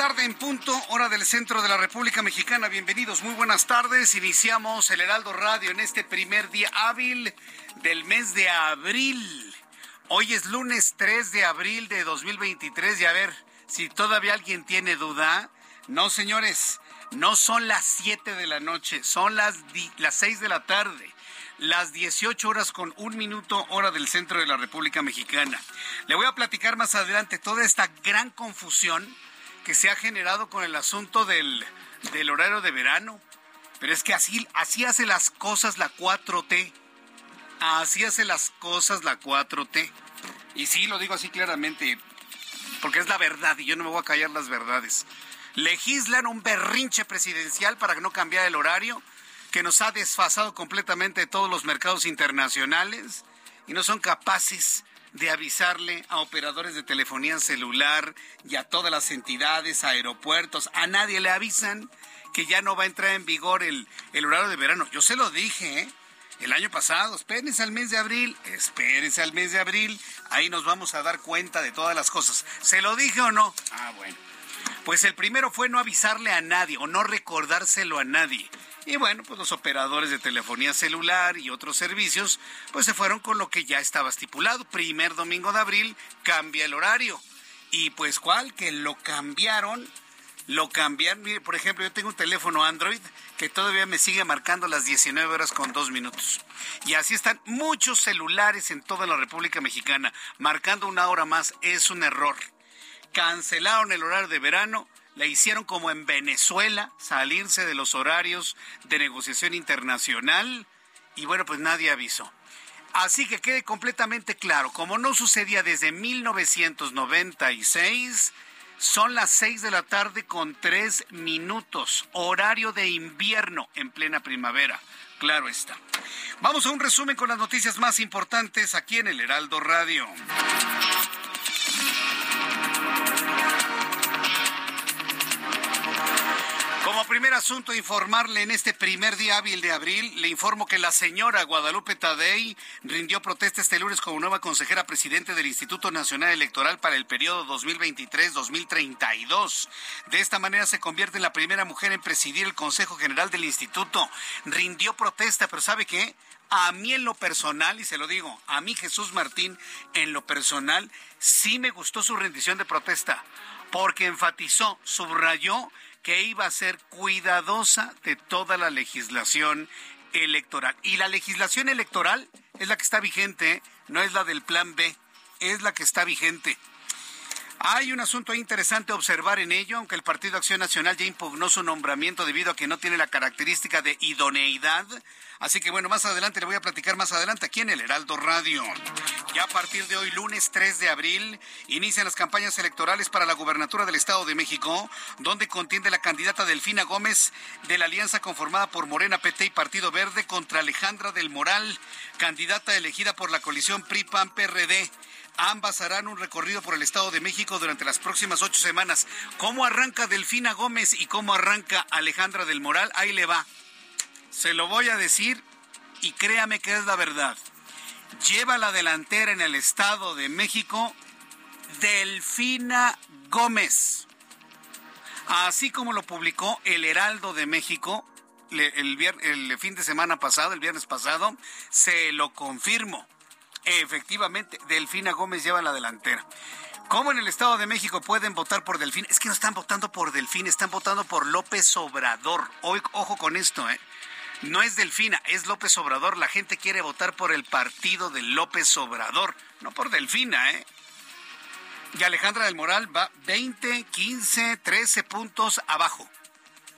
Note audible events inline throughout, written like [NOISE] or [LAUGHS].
Tarde en punto, hora del centro de la República Mexicana. Bienvenidos, muy buenas tardes. Iniciamos el Heraldo Radio en este primer día hábil del mes de abril. Hoy es lunes 3 de abril de 2023 y a ver si todavía alguien tiene duda. No, señores, no son las 7 de la noche, son las, las 6 de la tarde las 18 horas con un minuto hora del centro de la República Mexicana. Le voy a platicar más adelante toda esta gran confusión que se ha generado con el asunto del, del horario de verano. Pero es que así, así hace las cosas la 4T. Así hace las cosas la 4T. Y sí, lo digo así claramente, porque es la verdad y yo no me voy a callar las verdades. Legislan un berrinche presidencial para que no cambiar el horario que nos ha desfasado completamente de todos los mercados internacionales y no son capaces de avisarle a operadores de telefonía celular y a todas las entidades, aeropuertos, a nadie le avisan que ya no va a entrar en vigor el, el horario de verano. Yo se lo dije, ¿eh? El año pasado, espérense al mes de abril, espérense al mes de abril, ahí nos vamos a dar cuenta de todas las cosas. ¿Se lo dije o no? Ah, bueno. Pues el primero fue no avisarle a nadie o no recordárselo a nadie. Y bueno, pues los operadores de telefonía celular y otros servicios, pues se fueron con lo que ya estaba estipulado. Primer domingo de abril cambia el horario. Y pues cuál, que lo cambiaron, lo cambiaron. Mire, por ejemplo, yo tengo un teléfono Android que todavía me sigue marcando las 19 horas con dos minutos. Y así están muchos celulares en toda la República Mexicana, marcando una hora más. Es un error cancelaron el horario de verano, la hicieron como en Venezuela, salirse de los horarios de negociación internacional y bueno, pues nadie avisó. Así que quede completamente claro, como no sucedía desde 1996, son las 6 de la tarde con 3 minutos, horario de invierno en plena primavera. Claro está. Vamos a un resumen con las noticias más importantes aquí en el Heraldo Radio. Primer asunto, informarle en este primer día hábil de abril, le informo que la señora Guadalupe Tadei rindió protesta este lunes como nueva consejera presidente del Instituto Nacional Electoral para el periodo 2023-2032. De esta manera se convierte en la primera mujer en presidir el Consejo General del Instituto. Rindió protesta, pero ¿sabe qué? A mí en lo personal, y se lo digo, a mí Jesús Martín en lo personal, sí me gustó su rendición de protesta, porque enfatizó, subrayó que iba a ser cuidadosa de toda la legislación electoral. Y la legislación electoral es la que está vigente, no es la del plan B, es la que está vigente. Hay un asunto interesante observar en ello, aunque el Partido Acción Nacional ya impugnó su nombramiento debido a que no tiene la característica de idoneidad. Así que bueno, más adelante le voy a platicar más adelante aquí en el Heraldo Radio. Ya a partir de hoy, lunes 3 de abril, inician las campañas electorales para la gubernatura del Estado de México, donde contiende la candidata Delfina Gómez de la alianza conformada por Morena, PT y Partido Verde contra Alejandra del Moral, candidata elegida por la coalición PRI-PAN-PRD. Ambas harán un recorrido por el Estado de México durante las próximas ocho semanas. ¿Cómo arranca Delfina Gómez y cómo arranca Alejandra del Moral? Ahí le va. Se lo voy a decir y créame que es la verdad lleva la delantera en el Estado de México Delfina Gómez. Así como lo publicó el Heraldo de México el, fin de semana pasado, el viernes pasado, se lo confirmo. Efectivamente, Delfina Gómez lleva la delantera. ¿Cómo en el Estado de México pueden votar por Delfín? Es que no están votando por Delfín, están votando por López Obrador. Ojo con esto, ¿eh? No es Delfina, es López Obrador. La gente quiere votar por el partido de López Obrador, no por Delfina, ¿eh? Y Alejandra del Moral va 20, 15, 13 puntos abajo,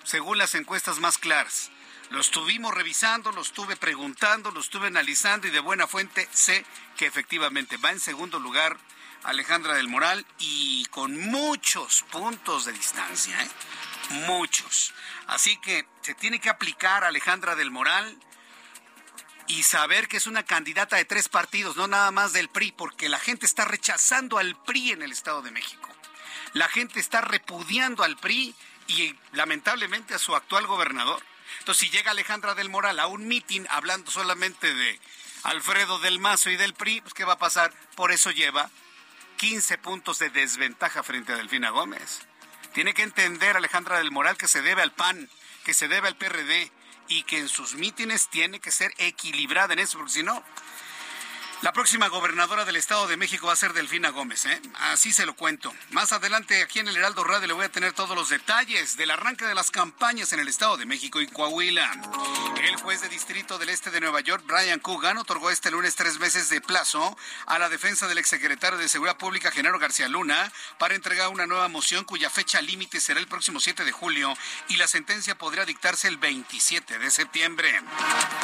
según las encuestas más claras. Lo estuvimos revisando, lo estuve preguntando, lo estuve analizando y de buena fuente sé que efectivamente va en segundo lugar Alejandra del Moral y con muchos puntos de distancia, ¿eh? muchos. Así que se tiene que aplicar Alejandra del Moral y saber que es una candidata de tres partidos, no nada más del PRI, porque la gente está rechazando al PRI en el Estado de México. La gente está repudiando al PRI y lamentablemente a su actual gobernador. Entonces, si llega Alejandra del Moral a un mitin hablando solamente de Alfredo del Mazo y del PRI, pues ¿qué va a pasar? Por eso lleva 15 puntos de desventaja frente a Delfina Gómez. Tiene que entender Alejandra del Moral que se debe al PAN, que se debe al PRD y que en sus mítines tiene que ser equilibrada en eso, porque si no, la próxima gobernadora del Estado de México va a ser Delfina Gómez, ¿eh? Así se lo cuento. Más adelante aquí en el Heraldo Radio le voy a tener todos los detalles del arranque de las campañas en el Estado de México y Coahuila. El juez de distrito del Este de Nueva York, Brian Coogan, otorgó este lunes tres meses de plazo a la defensa del exsecretario de Seguridad Pública, Genaro García Luna, para entregar una nueva moción cuya fecha límite será el próximo 7 de julio y la sentencia podría dictarse el 27 de septiembre.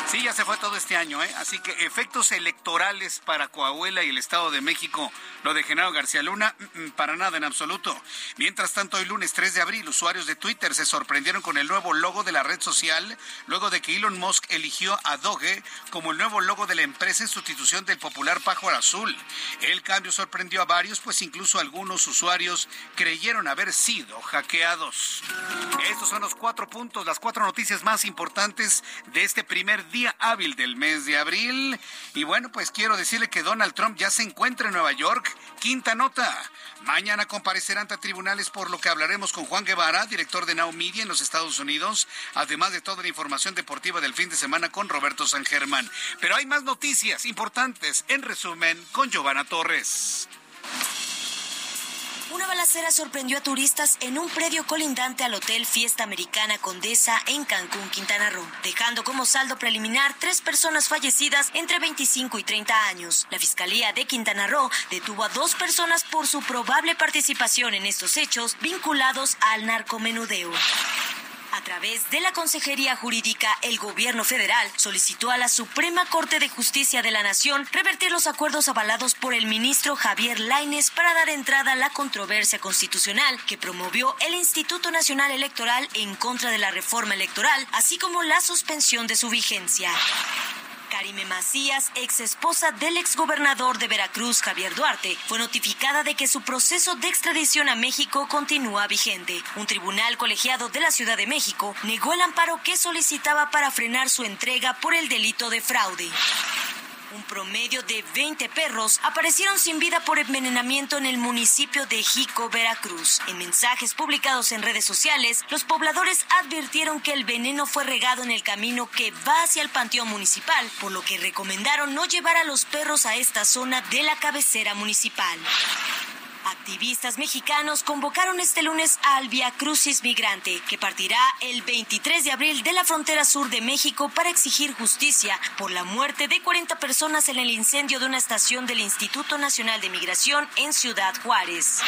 Sí, ya se fue todo este año, ¿eh? Así que efectos electorales para Coahuila y el Estado de México. Lo de Genaro García Luna, mm, mm, para nada en absoluto. Mientras tanto, hoy lunes 3 de abril, usuarios de Twitter se sorprendieron con el nuevo logo de la red social, luego de que Elon Musk eligió a Doge como el nuevo logo de la empresa en sustitución del popular pájaro azul. El cambio sorprendió a varios, pues incluso algunos usuarios creyeron haber sido hackeados. Estos son los cuatro puntos, las cuatro noticias más importantes de este primer día hábil del mes de abril. Y bueno, pues quiero decirle que Donald Trump ya se encuentra en Nueva York. Quinta nota. Mañana comparecerá ante tribunales por lo que hablaremos con Juan Guevara, director de Now Media en los Estados Unidos, además de toda la información deportiva del fin de semana con Roberto San Germán. Pero hay más noticias importantes. En resumen, con Giovanna Torres. Una balacera sorprendió a turistas en un predio colindante al Hotel Fiesta Americana Condesa en Cancún, Quintana Roo, dejando como saldo preliminar tres personas fallecidas entre 25 y 30 años. La Fiscalía de Quintana Roo detuvo a dos personas por su probable participación en estos hechos vinculados al narcomenudeo. A través de la Consejería Jurídica, el gobierno federal solicitó a la Suprema Corte de Justicia de la Nación revertir los acuerdos avalados por el ministro Javier Laines para dar entrada a la controversia constitucional que promovió el Instituto Nacional Electoral en contra de la reforma electoral, así como la suspensión de su vigencia. Karime Macías, ex esposa del exgobernador de Veracruz, Javier Duarte, fue notificada de que su proceso de extradición a México continúa vigente. Un tribunal colegiado de la Ciudad de México negó el amparo que solicitaba para frenar su entrega por el delito de fraude. Un promedio de 20 perros aparecieron sin vida por envenenamiento en el municipio de Jico, Veracruz. En mensajes publicados en redes sociales, los pobladores advirtieron que el veneno fue regado en el camino que va hacia el panteón municipal, por lo que recomendaron no llevar a los perros a esta zona de la cabecera municipal. Activistas mexicanos convocaron este lunes al Via Crucis Migrante, que partirá el 23 de abril de la frontera sur de México para exigir justicia por la muerte de 40 personas en el incendio de una estación del Instituto Nacional de Migración en Ciudad Juárez.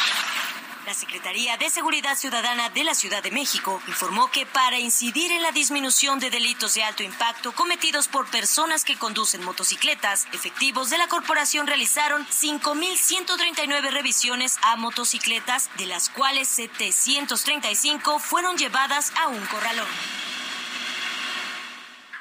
La Secretaría de Seguridad Ciudadana de la Ciudad de México informó que para incidir en la disminución de delitos de alto impacto cometidos por personas que conducen motocicletas, efectivos de la corporación realizaron 5.139 revisiones a motocicletas, de las cuales 735 fueron llevadas a un corralón.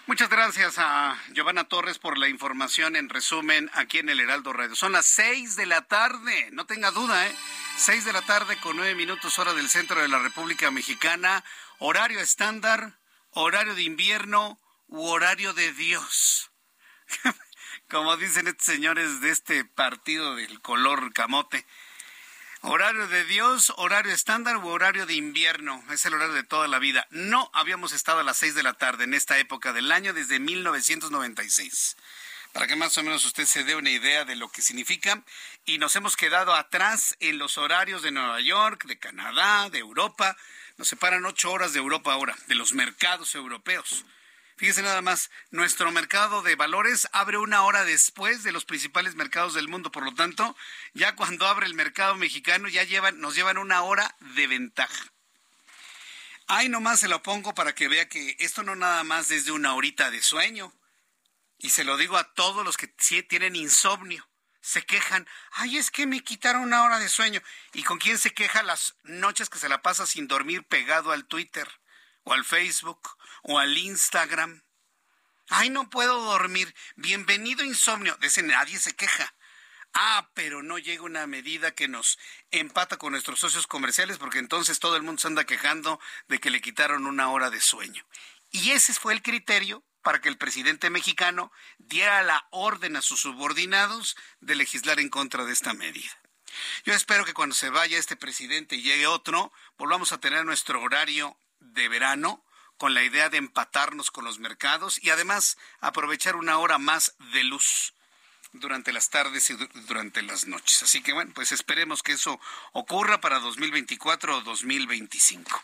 Muchas gracias a Giovanna Torres por la información en resumen aquí en el Heraldo Radio. Son las seis de la tarde, no tenga duda, ¿eh? Seis de la tarde con nueve minutos hora del centro de la República Mexicana, horario estándar, horario de invierno u horario de Dios. [LAUGHS] Como dicen estos señores de este partido del color camote. Horario de Dios, horario estándar u horario de invierno. Es el horario de toda la vida. No habíamos estado a las seis de la tarde en esta época del año desde 1996. Para que más o menos usted se dé una idea de lo que significa. Y nos hemos quedado atrás en los horarios de Nueva York, de Canadá, de Europa. Nos separan ocho horas de Europa ahora, de los mercados europeos. Fíjese nada más, nuestro mercado de valores abre una hora después de los principales mercados del mundo, por lo tanto, ya cuando abre el mercado mexicano ya llevan, nos llevan una hora de ventaja. Ahí nomás se lo pongo para que vea que esto no nada más es de una horita de sueño. Y se lo digo a todos los que tienen insomnio. Se quejan, ay, es que me quitaron una hora de sueño. ¿Y con quién se queja las noches que se la pasa sin dormir pegado al Twitter? o al Facebook o al Instagram. Ay, no puedo dormir. Bienvenido insomnio. De ese nadie se queja. Ah, pero no llega una medida que nos empata con nuestros socios comerciales porque entonces todo el mundo se anda quejando de que le quitaron una hora de sueño. Y ese fue el criterio para que el presidente mexicano diera la orden a sus subordinados de legislar en contra de esta medida. Yo espero que cuando se vaya este presidente y llegue otro, volvamos a tener nuestro horario de verano con la idea de empatarnos con los mercados y además aprovechar una hora más de luz durante las tardes y durante las noches. Así que bueno, pues esperemos que eso ocurra para 2024 o 2025.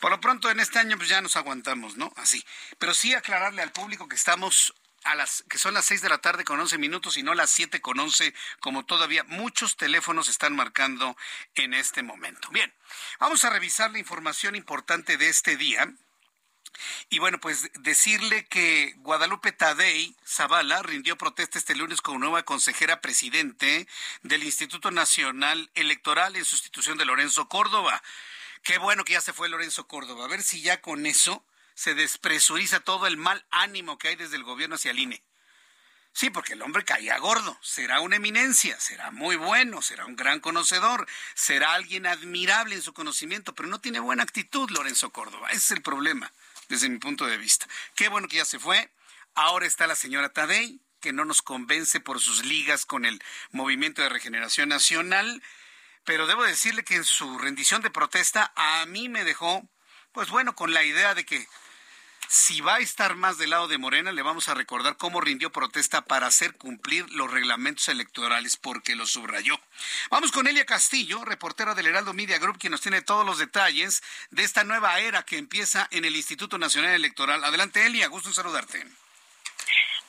Por lo pronto en este año pues ya nos aguantamos, ¿no? Así. Pero sí aclararle al público que estamos a las que son las seis de la tarde con once minutos y no las siete con once, como todavía muchos teléfonos están marcando en este momento. Bien, vamos a revisar la información importante de este día. Y bueno, pues decirle que Guadalupe Tadei Zavala rindió protesta este lunes como nueva consejera presidente del Instituto Nacional Electoral en sustitución de Lorenzo Córdoba. Qué bueno que ya se fue Lorenzo Córdoba. A ver si ya con eso se despresuriza todo el mal ánimo que hay desde el gobierno hacia el INE. Sí, porque el hombre caía gordo, será una eminencia, será muy bueno, será un gran conocedor, será alguien admirable en su conocimiento, pero no tiene buena actitud Lorenzo Córdoba. Ese es el problema, desde mi punto de vista. Qué bueno que ya se fue. Ahora está la señora Tadei, que no nos convence por sus ligas con el Movimiento de Regeneración Nacional, pero debo decirle que en su rendición de protesta a mí me dejó, pues bueno, con la idea de que si va a estar más del lado de Morena, le vamos a recordar cómo rindió protesta para hacer cumplir los reglamentos electorales, porque lo subrayó. Vamos con Elia Castillo, reportera del Heraldo Media Group, quien nos tiene todos los detalles de esta nueva era que empieza en el Instituto Nacional Electoral. Adelante, Elia, gusto en saludarte.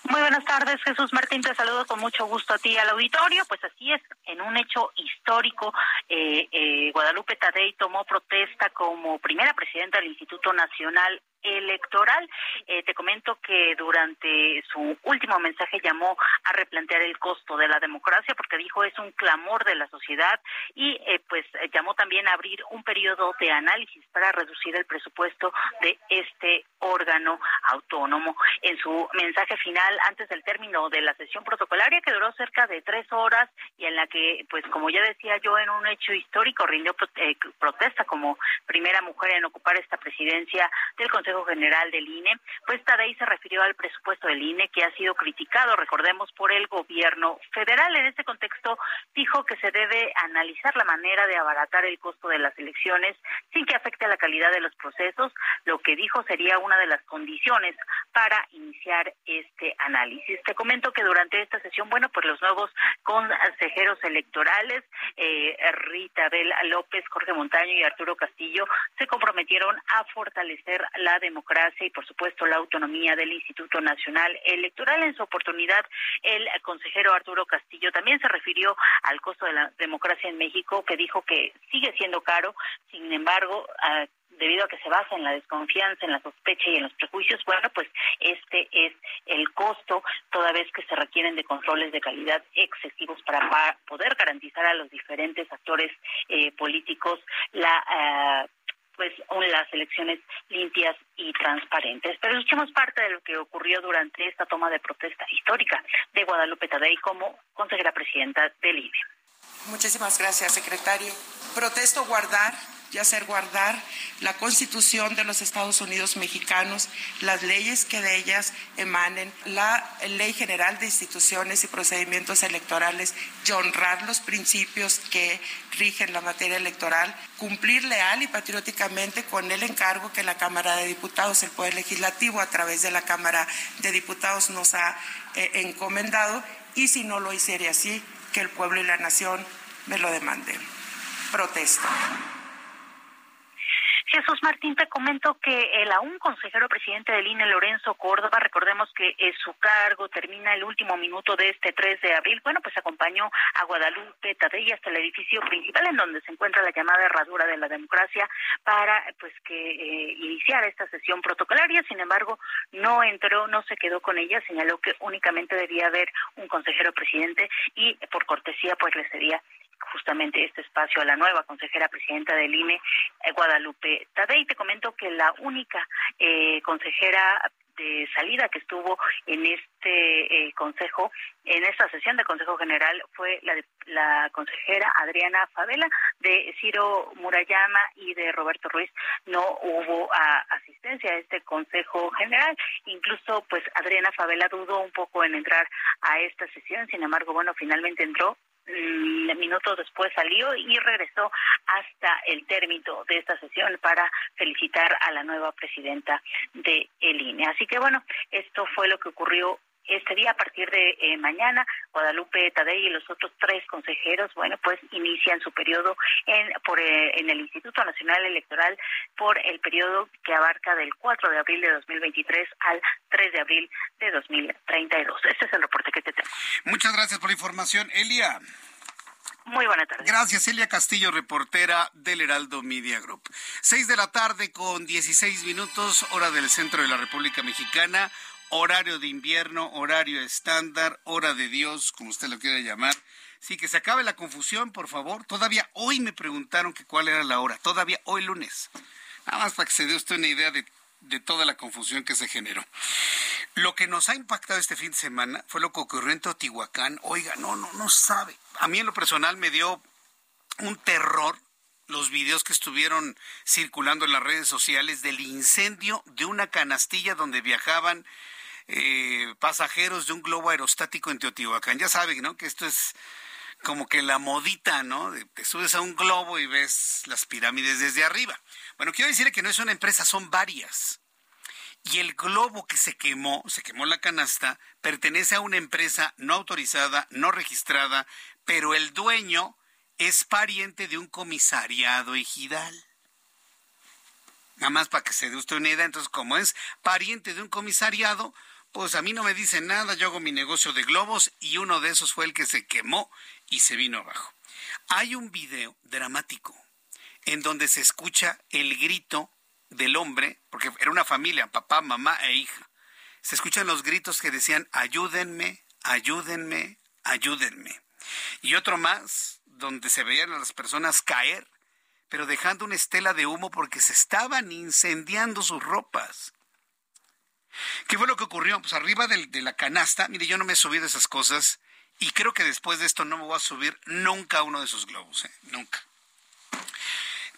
Muy buenas tardes, Jesús Martín. Te saludo con mucho gusto a ti y al auditorio. Pues así es, en un hecho histórico, eh, eh, Guadalupe Tadei tomó protesta como primera presidenta del Instituto Nacional electoral. Eh, te comento que durante su último mensaje llamó a replantear el costo de la democracia porque dijo es un clamor de la sociedad y eh, pues llamó también a abrir un periodo de análisis para reducir el presupuesto de este órgano autónomo. En su mensaje final antes del término de la sesión protocolaria que duró cerca de tres horas y en la que pues como ya decía yo en un hecho histórico rindió eh, protesta como primera mujer en ocupar esta presidencia del Consejo General del INE, pues Tadei se refirió al presupuesto del INE que ha sido criticado, recordemos, por el gobierno federal. En este contexto, dijo que se debe analizar la manera de abaratar el costo de las elecciones sin que afecte a la calidad de los procesos, lo que dijo sería una de las condiciones para iniciar este análisis. Te comento que durante esta sesión, bueno, pues los nuevos consejeros electorales eh, Rita Abel López, Jorge Montaño y Arturo Castillo se comprometieron a fortalecer la democracia y, por supuesto, la autonomía del Instituto Nacional Electoral. En su oportunidad, el consejero Arturo Castillo también se refirió al costo de la democracia en México, que dijo que sigue siendo caro, sin embargo, debido a que se basa en la desconfianza, en la sospecha y en los prejuicios, bueno, pues este es el costo, toda vez que se requieren de controles de calidad excesivos para poder garantizar a los diferentes actores eh, políticos la... Eh, pues las elecciones limpias y transparentes. Pero escuchemos parte de lo que ocurrió durante esta toma de protesta histórica de Guadalupe Tadei como consejera presidenta del INE. Muchísimas gracias, secretario. Protesto guardar y hacer guardar la Constitución de los Estados Unidos mexicanos, las leyes que de ellas emanen, la Ley General de Instituciones y Procedimientos Electorales y honrar los principios que rigen la materia electoral, cumplir leal y patrióticamente con el encargo que la Cámara de Diputados, el Poder Legislativo, a través de la Cámara de Diputados nos ha eh, encomendado y si no lo hiciera así, que el pueblo y la nación me lo demanden. Protesto. Jesús Martín, te comento que el aún consejero presidente del INE, Lorenzo Córdoba, recordemos que su cargo termina el último minuto de este 3 de abril, bueno, pues acompañó a Guadalupe Tadei hasta el edificio principal en donde se encuentra la llamada herradura de la democracia para pues que eh, iniciara esta sesión protocolaria, sin embargo, no entró, no se quedó con ella, señaló que únicamente debía haber un consejero presidente y por cortesía pues le cedía justamente este espacio a la nueva consejera presidenta del INE, eh, Guadalupe Tadei. Te comento que la única eh, consejera de salida que estuvo en este eh, consejo, en esta sesión de Consejo General, fue la, la consejera Adriana Favela de Ciro Murayama y de Roberto Ruiz. No hubo asistencia a este Consejo General. Incluso, pues, Adriana Favela dudó un poco en entrar a esta sesión. Sin embargo, bueno, finalmente entró minutos después salió y regresó hasta el término de esta sesión para felicitar a la nueva presidenta de el INE. Así que bueno, esto fue lo que ocurrió este día a partir de eh, mañana Guadalupe Tadei y los otros tres consejeros bueno pues inician su periodo en por eh, en el Instituto Nacional Electoral por el periodo que abarca del 4 de abril de 2023 al 3 de abril de 2032 este es el reporte que te tengo muchas gracias por la información Elia muy buena tarde. Gracias, Elia Castillo, reportera del Heraldo Media Group. Seis de la tarde con dieciséis minutos, hora del centro de la República Mexicana, horario de invierno, horario estándar, hora de Dios, como usted lo quiera llamar. Sí, que se acabe la confusión, por favor. Todavía hoy me preguntaron que cuál era la hora. Todavía hoy lunes. Nada más para que se dé usted una idea de, de toda la confusión que se generó. Lo que nos ha impactado este fin de semana fue lo que ocurrió en Teotihuacán. Oiga, no, no, no sabe. A mí en lo personal me dio un terror los videos que estuvieron circulando en las redes sociales del incendio de una canastilla donde viajaban eh, pasajeros de un globo aerostático en Teotihuacán. Ya saben, ¿no? Que esto es como que la modita, ¿no? te subes a un globo y ves las pirámides desde arriba. Bueno, quiero decirle que no es una empresa, son varias y el globo que se quemó, se quemó la canasta, pertenece a una empresa no autorizada, no registrada, pero el dueño es pariente de un comisariado ejidal. Nada más para que se dé usted una idea, entonces como es pariente de un comisariado, pues a mí no me dice nada, yo hago mi negocio de globos y uno de esos fue el que se quemó y se vino abajo. Hay un video dramático en donde se escucha el grito del hombre, porque era una familia, papá, mamá e hija. Se escuchan los gritos que decían, ayúdenme, ayúdenme, ayúdenme. Y otro más, donde se veían a las personas caer, pero dejando una estela de humo porque se estaban incendiando sus ropas. ¿Qué fue lo que ocurrió? Pues arriba de, la canasta, mire, yo no me he subido esas cosas y creo que después de esto no me voy a subir nunca a uno de esos globos, ¿eh? nunca.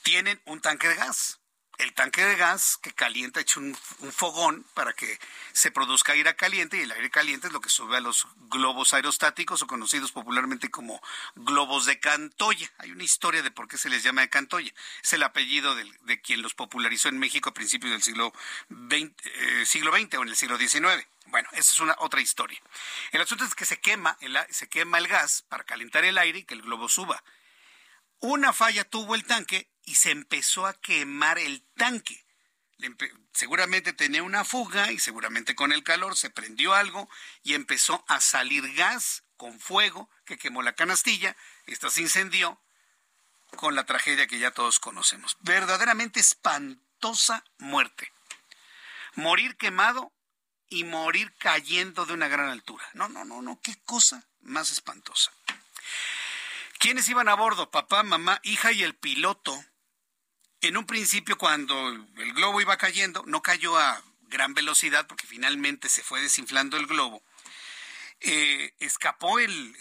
Tienen un tanque de gas el tanque de gas que calienta, hecho un, fogón para que se produzca aire caliente y el aire caliente es lo que sube a los globos aerostáticos o conocidos popularmente como globos de Cantoya. Hay una historia de por qué se les llama de Cantoya. Es el apellido de, quien los popularizó en México a principios del siglo XX, eh, o en el siglo XIX. Bueno, esa es una otra historia. El asunto es que se quema, el, se quema el gas para calentar el aire y que el globo suba. Una falla tuvo el tanque y se empezó a quemar el tanque. Seguramente tenía una fuga y seguramente con el calor se prendió algo y empezó a salir gas con fuego que quemó la canastilla. Esta se incendió con la tragedia que ya todos conocemos. Verdaderamente espantosa muerte. Morir quemado y morir cayendo de una gran altura. No, no, no, no, qué cosa más espantosa. ¿Quiénes iban a bordo? Papá, mamá, hija y el piloto. En un principio, cuando el globo iba cayendo, no cayó a gran velocidad porque finalmente se fue desinflando el globo. Eh, escapó el,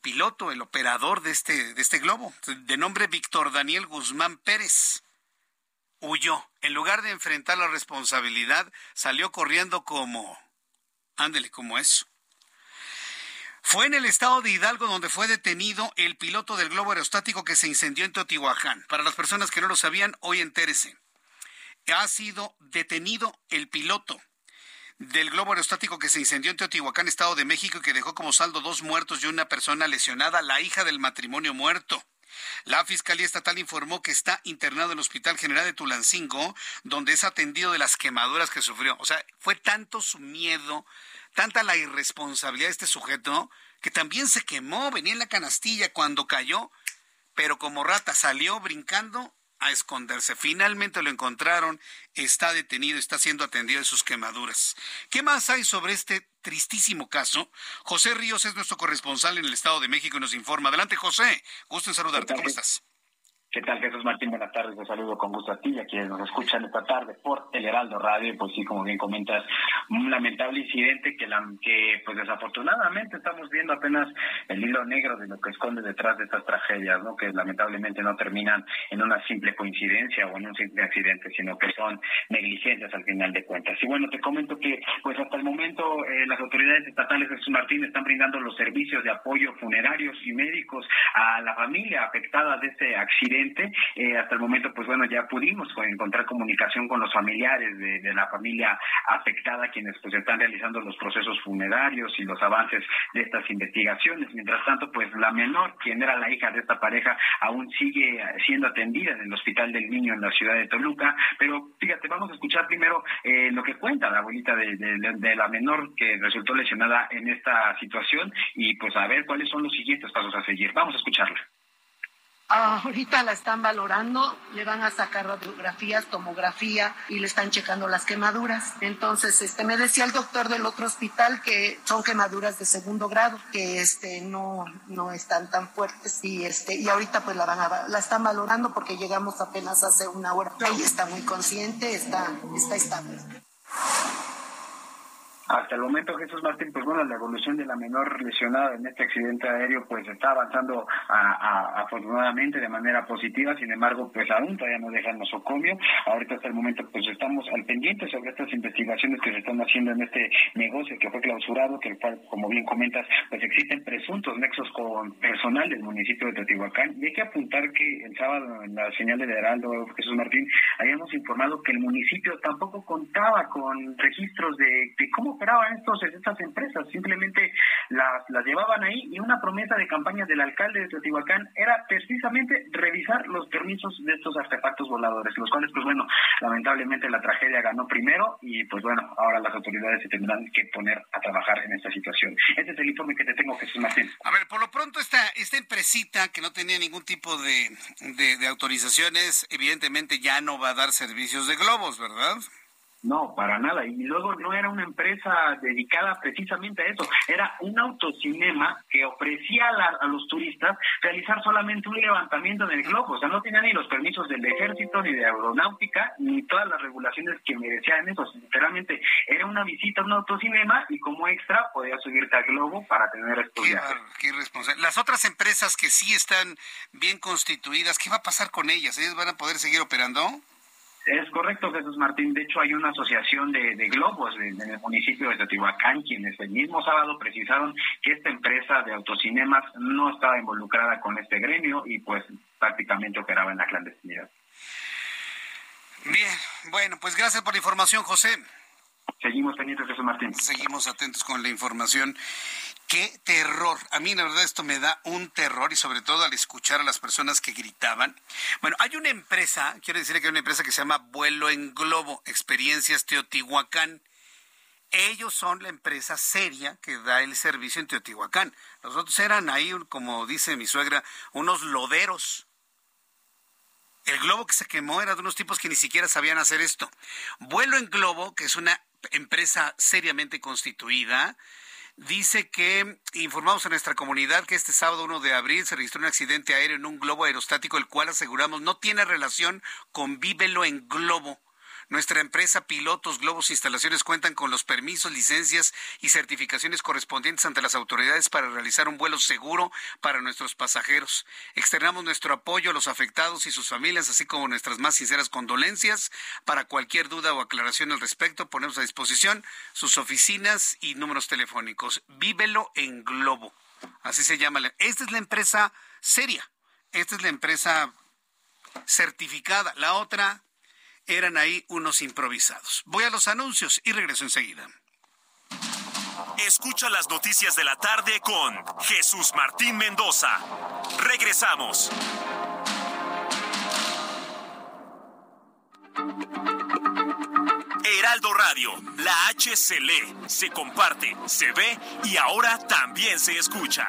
piloto, el operador de este, de este globo, de nombre Víctor Daniel Guzmán Pérez. Huyó. En lugar de enfrentar la responsabilidad, salió corriendo como... Ándele, como eso. Fue en el estado de Hidalgo donde fue detenido el piloto del globo aerostático que se incendió en Teotihuacán. Para las personas que no lo sabían, hoy entérese. Ha sido detenido el piloto del globo aerostático que se incendió en Teotihuacán, Estado de México, y que dejó como saldo dos muertos y una persona lesionada, la hija del matrimonio muerto. La Fiscalía Estatal informó que está internado en el Hospital General de Tulancingo, donde es atendido de las quemaduras que sufrió. O sea, fue tanto su miedo, tanta la irresponsabilidad de este sujeto, que también se quemó, venía en la canastilla cuando cayó, pero como rata salió brincando a esconderse. Finalmente lo encontraron, está detenido, está siendo atendido de sus quemaduras. ¿Qué más hay sobre este tristísimo caso? José Ríos es nuestro corresponsal en el Estado de México y nos informa. Adelante, José. Gusto en saludarte. ¿Cómo estás? ¿Qué tal, Jesús Martín? Buenas tardes, te saludo con gusto a ti y a quienes nos escuchan esta tarde por el Heraldo Radio. Pues sí, como bien comentas, un lamentable incidente que, pues desafortunadamente estamos viendo apenas el hilo negro de lo que esconde detrás de estas tragedias, ¿no? Que lamentablemente no terminan en una simple coincidencia o en un simple accidente, sino que son negligencias al final de cuentas. Y bueno, te comento que pues hasta el momento eh, las autoridades estatales, Jesús Martín, están brindando los servicios de apoyo funerarios y médicos a la familia afectada de este accidente eh, hasta el momento, pues bueno, ya pudimos encontrar comunicación con los familiares de, la familia afectada, quienes pues están realizando los procesos funerarios y los avances de estas investigaciones. Mientras tanto, pues la menor, quien era la hija de esta pareja, aún sigue siendo atendida en el Hospital del Niño en la ciudad de Toluca. Pero fíjate, vamos a escuchar primero eh, lo que cuenta la abuelita de, de la menor que resultó lesionada en esta situación y pues a ver cuáles son los siguientes pasos a seguir. Vamos a escucharla. Ahorita la están valorando, le van a sacar radiografías, tomografía y le están checando las quemaduras. Entonces, este, me decía el doctor del otro hospital que son quemaduras de segundo grado, que este, no, no están tan fuertes y este, y ahorita pues la van a, la están valorando porque llegamos apenas hace una hora. Ella está muy consciente, está, está estable. Hasta el momento, Jesús Martín, pues bueno, la evolución de la menor lesionada en este accidente aéreo pues está avanzando afortunadamente de manera positiva, sin embargo, pues aún todavía no dejan nosocomio. Ahorita hasta el momento pues estamos al pendiente sobre estas investigaciones que se están haciendo en este negocio que fue clausurado, que como bien comentas, pues existen presuntos nexos con personal del municipio de Teotihuacán. Y hay que apuntar que el sábado en la señal de Heraldo, Jesús Martín, habíamos informado que el municipio tampoco contaba con registros de, de cómo operaban estos, estas empresas, simplemente las, las llevaban ahí y una promesa de campaña del alcalde de Teotihuacán era precisamente revisar los permisos de estos artefactos voladores, los cuales, pues bueno, lamentablemente la tragedia ganó primero y pues bueno, ahora las autoridades se tendrán que poner a trabajar en esta situación. Este es el informe que te tengo, Jesús Martín. A ver, por lo pronto esta, esta empresita que no tenía ningún tipo de, de autorizaciones, evidentemente ya no va a dar servicios de globos, ¿verdad? No, para nada. Y luego no era una empresa dedicada precisamente a eso. Era un autocinema que ofrecía a, los turistas realizar solamente un levantamiento en el globo. O sea, no tenía ni los permisos del ejército, ni de aeronáutica, ni todas las regulaciones que merecían eso. Sinceramente, era una visita a un autocinema y como extra podía subirte al globo para tener estos qué, qué irresponsable. Las otras empresas que sí están bien constituidas, ¿qué va a pasar con ellas? ¿Ellas van a poder seguir operando? Es correcto, Jesús Martín. De hecho, hay una asociación de, globos en, el municipio de Teotihuacán, quienes el mismo sábado precisaron que esta empresa de autocinemas no estaba involucrada con este gremio y pues prácticamente operaba en la clandestinidad. Bien, bueno, pues gracias por la información, José. Seguimos pendientes, Jesús Martín. Seguimos atentos con la información. Qué terror. A mí la verdad esto me da un terror y sobre todo al escuchar a las personas que gritaban. Bueno, hay una empresa, quiero decir que hay una empresa que se llama Vuelo en Globo, Experiencias Teotihuacán. Ellos son la empresa seria que da el servicio en Teotihuacán. Los otros eran ahí, como dice mi suegra, unos loderos. El globo que se quemó era de unos tipos que ni siquiera sabían hacer esto. Vuelo en Globo, que es una empresa seriamente constituida, dice que informamos a nuestra comunidad que este sábado 1 de abril se registró un accidente aéreo en un globo aerostático, el cual aseguramos no tiene relación con Vívelo en Globo. Nuestra empresa Pilotos Globos Instalaciones cuentan con los permisos, licencias y certificaciones correspondientes ante las autoridades para realizar un vuelo seguro para nuestros pasajeros. Externamos nuestro apoyo a los afectados y sus familias, así como nuestras más sinceras condolencias. Para cualquier duda o aclaración al respecto, ponemos a disposición sus oficinas y números telefónicos. Vívelo en Globo. Así se llama. Esta es la empresa seria. Esta es la empresa certificada. La otra eran ahí unos improvisados. Voy a los anuncios y regreso enseguida. Escucha las noticias de la tarde con Jesús Martín Mendoza. Regresamos. Heraldo Radio, la H se lee, se comparte, se ve y ahora también se escucha.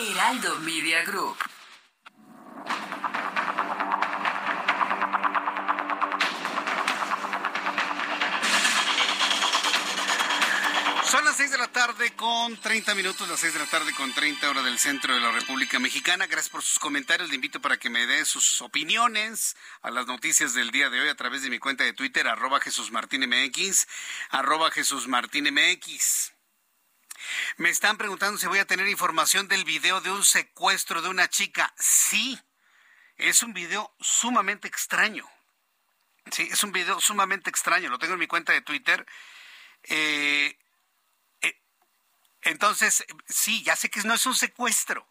Heraldo Media Group. Son las 6 de la tarde con 30 minutos, las 6 de la tarde con 30 hora del centro de la República Mexicana. Gracias por sus comentarios. Le invito para que me dé sus opiniones a las noticias del día de hoy a través de mi cuenta de Twitter, arroba Jesús Martín MX, arroba Jesús Martín MX. Me están preguntando si voy a tener información del video de un secuestro de una chica. Sí, es un video sumamente extraño. Sí, es un video sumamente extraño. Lo tengo en mi cuenta de Twitter. Eh, entonces, sí, ya sé que no es un secuestro.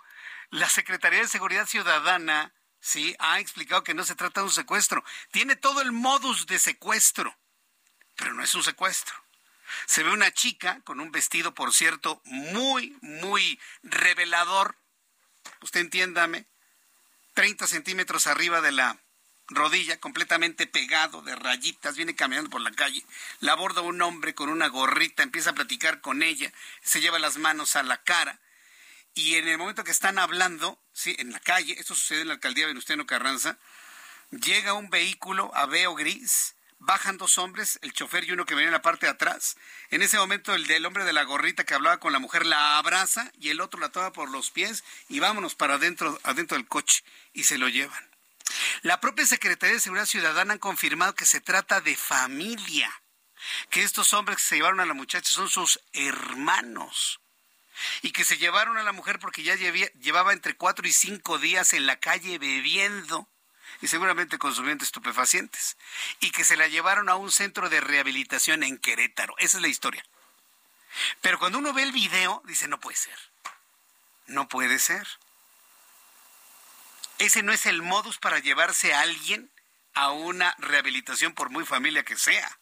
La Secretaría de Seguridad Ciudadana, sí, ha explicado que no se trata de un secuestro. Tiene todo el modus de secuestro, pero no es un secuestro. Se ve una chica con un vestido, por cierto, muy, muy revelador. Usted entiéndame, 30 centímetros arriba de la rodilla, completamente pegado de rayitas, viene caminando por la calle, la aborda un hombre con una gorrita, empieza a platicar con ella, se lleva las manos a la cara y en el momento que están hablando, sí, en la calle, esto sucede en la alcaldía Venustiano Carranza, llega un vehículo a veo gris, bajan dos hombres, el chofer y uno que venía en la parte de atrás. En ese momento el del hombre de la gorrita que hablaba con la mujer la abraza y el otro la toma por los pies y vámonos para adentro, adentro del coche y se lo llevan. La propia Secretaría de Seguridad Ciudadana han confirmado que se trata de familia, que estos hombres que se llevaron a la muchacha son sus hermanos y que se llevaron a la mujer porque ya llevaba entre cuatro y cinco días en la calle bebiendo y seguramente consumiendo estupefacientes y que se la llevaron a un centro de rehabilitación en Querétaro. Esa es la historia. Pero cuando uno ve el video, dice, no puede ser. No puede ser. Ese no es el modus para llevarse a alguien a una rehabilitación por muy familia que sea.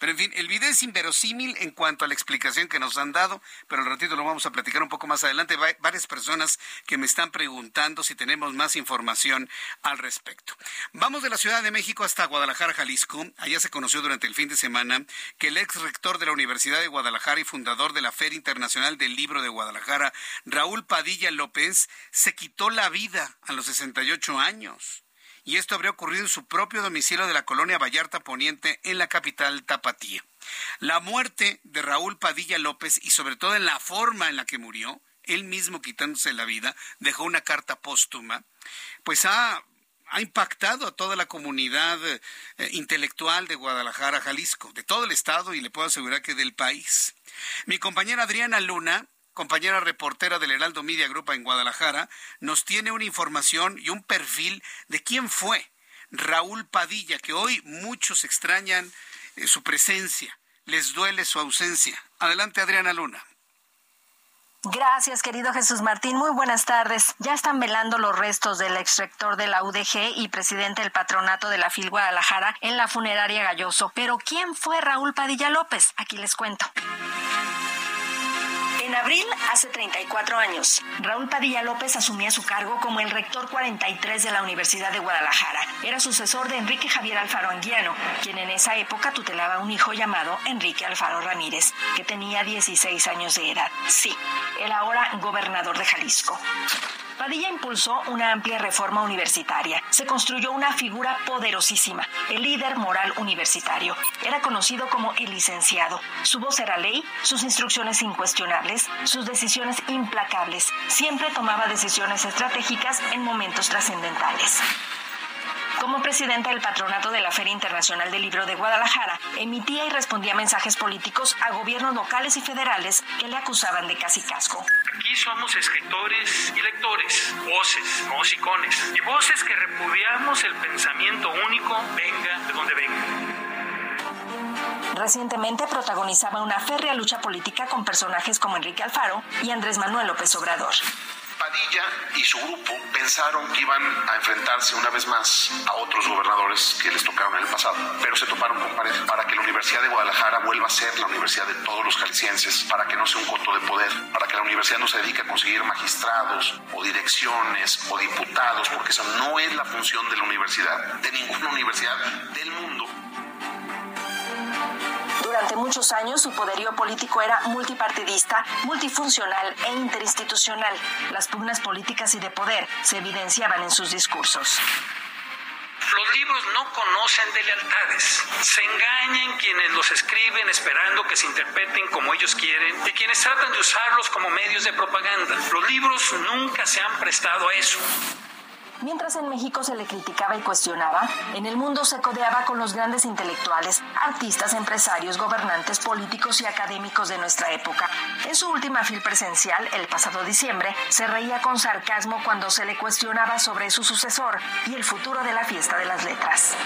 Pero en fin, el video es inverosímil en cuanto a la explicación que nos han dado, pero al ratito lo vamos a platicar un poco más adelante. varias personas que me están preguntando si tenemos más información al respecto. Vamos de la Ciudad de México hasta Guadalajara, Jalisco. Allá se conoció durante el fin de semana que el ex rector de la Universidad de Guadalajara y fundador de la Feria Internacional del Libro de Guadalajara, Raúl Padilla López, se quitó la vida a los 68 años y esto habría ocurrido en su propio domicilio de la colonia Vallarta Poniente en la capital Tapatía. La muerte de Raúl Padilla López y sobre todo en la forma en la que murió, él mismo quitándose la vida, dejó una carta póstuma, pues ha, ha impactado a toda la comunidad eh, intelectual de Guadalajara, Jalisco, de todo el estado y le puedo asegurar que del país. Mi compañera Adriana Luna compañera reportera del Heraldo Media Group en Guadalajara, nos tiene una información y un perfil de quién fue Raúl Padilla, que hoy muchos extrañan eh, su presencia, les duele su ausencia. Adelante, Adriana Luna. Gracias, querido Jesús Martín. Muy buenas tardes. Ya están velando los restos del ex rector de la UDG y presidente del patronato de la FIL Guadalajara en la funeraria Galloso. Pero ¿quién fue Raúl Padilla López? Aquí les cuento. En abril, hace 34 años, Raúl Padilla López asumía su cargo como el rector 43 de la Universidad de Guadalajara. Era sucesor de Enrique Javier Alfaro Anguiano, quien en esa época tutelaba un hijo llamado Enrique Alfaro Ramírez, que tenía 16 años de edad. Sí, el ahora gobernador de Jalisco. Padilla impulsó una amplia reforma universitaria. Se construyó una figura poderosísima, el líder moral universitario. Era conocido como el licenciado. Su voz era ley, sus instrucciones incuestionables, sus decisiones implacables. Siempre tomaba decisiones estratégicas en momentos trascendentales. Como presidenta del patronato de la Feria Internacional del Libro de Guadalajara, emitía y respondía mensajes políticos a gobiernos locales y federales que le acusaban de casi casco. Aquí somos escritores y lectores, voces, musicones, y voces que repudiamos el pensamiento único, venga de donde venga. Recientemente protagonizaba una férrea lucha política con personajes como Enrique Alfaro y Andrés Manuel López Obrador. Padilla y su grupo pensaron que iban a enfrentarse una vez más a otros gobernadores que les tocaron en el pasado, pero se toparon con pared para que la Universidad de Guadalajara vuelva a ser la universidad de todos los jaliscienses, para que no sea un coto de poder, para que la universidad no se dedique a conseguir magistrados o direcciones o diputados, porque esa no es la función de la universidad, de ninguna universidad del mundo durante muchos años su poderío político era multipartidista, multifuncional e interinstitucional. Las pugnas políticas y de poder se evidenciaban en sus discursos. Los libros no conocen de lealtades. Se engañan quienes los escriben esperando que se interpreten como ellos quieren y quienes tratan de usarlos como medios de propaganda. Los libros nunca se han prestado a eso. Mientras en México se le criticaba y cuestionaba, en el mundo se codeaba con los grandes intelectuales, artistas, empresarios, gobernantes, políticos y académicos de nuestra época. En su última fil presencial, el pasado diciembre, se reía con sarcasmo cuando se le cuestionaba sobre su sucesor y el futuro de la fiesta de las letras.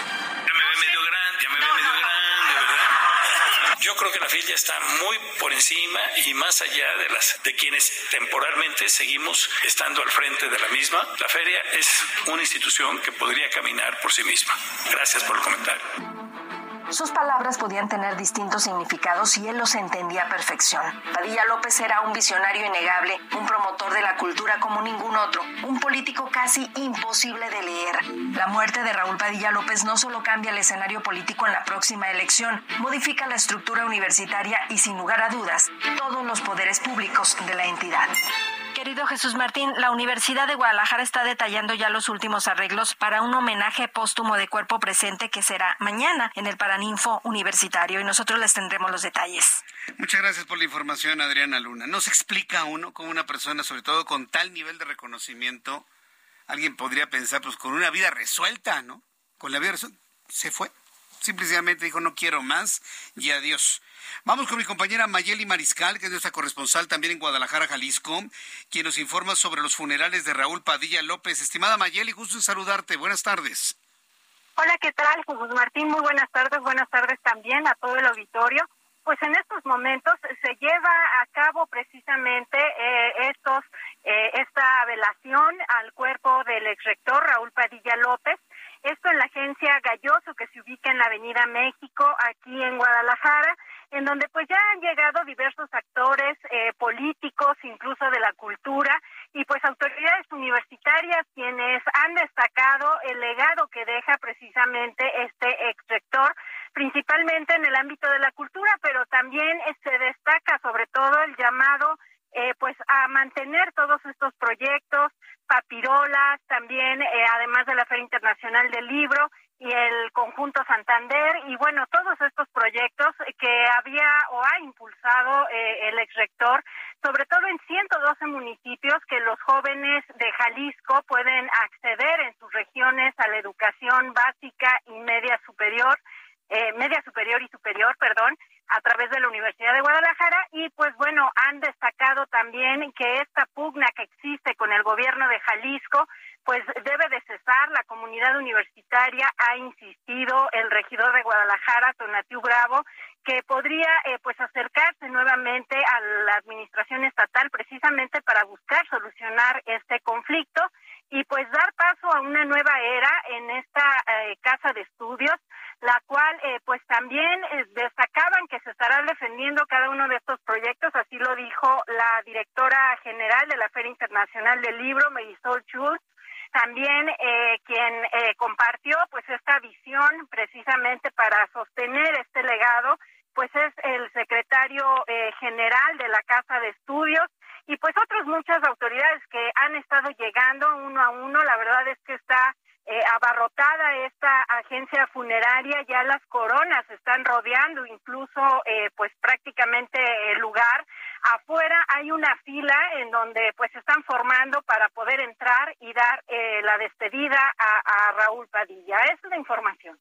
Yo creo que la FIL está muy por encima y más allá de las de quienes temporalmente seguimos estando al frente de la misma. La feria es una institución que podría caminar por sí misma. Gracias por el comentario. Sus palabras podían tener distintos significados y él los entendía a perfección. Padilla López era un visionario innegable, un promotor de la cultura como ningún otro, un político casi imposible de leer. La muerte de Raúl Padilla López no solo cambia el escenario político en la próxima elección, modifica la estructura universitaria y sin lugar a dudas, todos los poderes públicos de la entidad. Querido Jesús Martín, la Universidad de Guadalajara está detallando ya los últimos arreglos para un homenaje póstumo de cuerpo presente que será mañana en el Paraninfo Universitario y nosotros les tendremos los detalles. Muchas gracias por la información, Adriana Luna. Nos explica uno cómo una persona, sobre todo con tal nivel de reconocimiento, alguien podría pensar, pues con una vida resuelta, ¿no? Con la vida resuelta, se fue. Simplemente dijo, no quiero más y adiós. Vamos con mi compañera Mayeli Mariscal, que es nuestra corresponsal también en Guadalajara, Jalisco, quien nos informa sobre los funerales de Raúl Padilla López. Estimada Mayeli, gusto en saludarte. Buenas tardes. Hola, ¿qué tal? Jesús Martín, muy buenas tardes. Buenas tardes también a todo el auditorio. Pues en estos momentos se lleva a cabo precisamente eh, estos eh, esta velación al cuerpo del exrector Raúl Padilla López esto en la agencia Galloso que se ubica en la Avenida México, aquí en Guadalajara, en donde pues ya han llegado diversos actores eh, políticos, incluso de la cultura, y pues autoridades universitarias quienes han destacado el legado que deja precisamente este ex rector, principalmente en el ámbito de la cultura, pero también eh, se destaca sobre todo el llamado eh, pues a mantener todos estos proyectos, papirolas, también eh, además de la Feria Internacional del Libro y el conjunto Santander y bueno, todos estos proyectos que había o ha impulsado eh, el ex rector, sobre todo en 112 municipios que los jóvenes de Jalisco pueden acceder en sus regiones a la educación básica y media superior, media superior y superior, perdón, a través de la Universidad de Guadalajara y pues bueno, han destacado también que esta pugna que existe con el gobierno de Jalisco pues debe de cesar. La comunidad universitaria ha insistido, el regidor de Guadalajara, Tonatiu Bravo, que podría eh, pues acercarse nuevamente a la administración estatal precisamente para buscar solucionar este conflicto y pues dar paso a una nueva era en esta eh, casa de estudios la cual eh, pues también eh, destacaban que se estará defendiendo cada uno de estos proyectos, así lo dijo la directora general de la Feria Internacional del Libro, Marisol Schultz, también eh, quien compartió pues esta visión precisamente para sostener este legado, pues es el secretario general de la Casa de Estudios y pues otras muchas autoridades que han estado llegando uno a uno, la verdad es que está eh, abarrotada esta agencia funeraria, ya las coronas están rodeando incluso eh, pues prácticamente el lugar. Afuera hay una fila en donde pues se están formando para poder entrar y dar eh, la despedida a, Raúl Padilla. Esa es la información.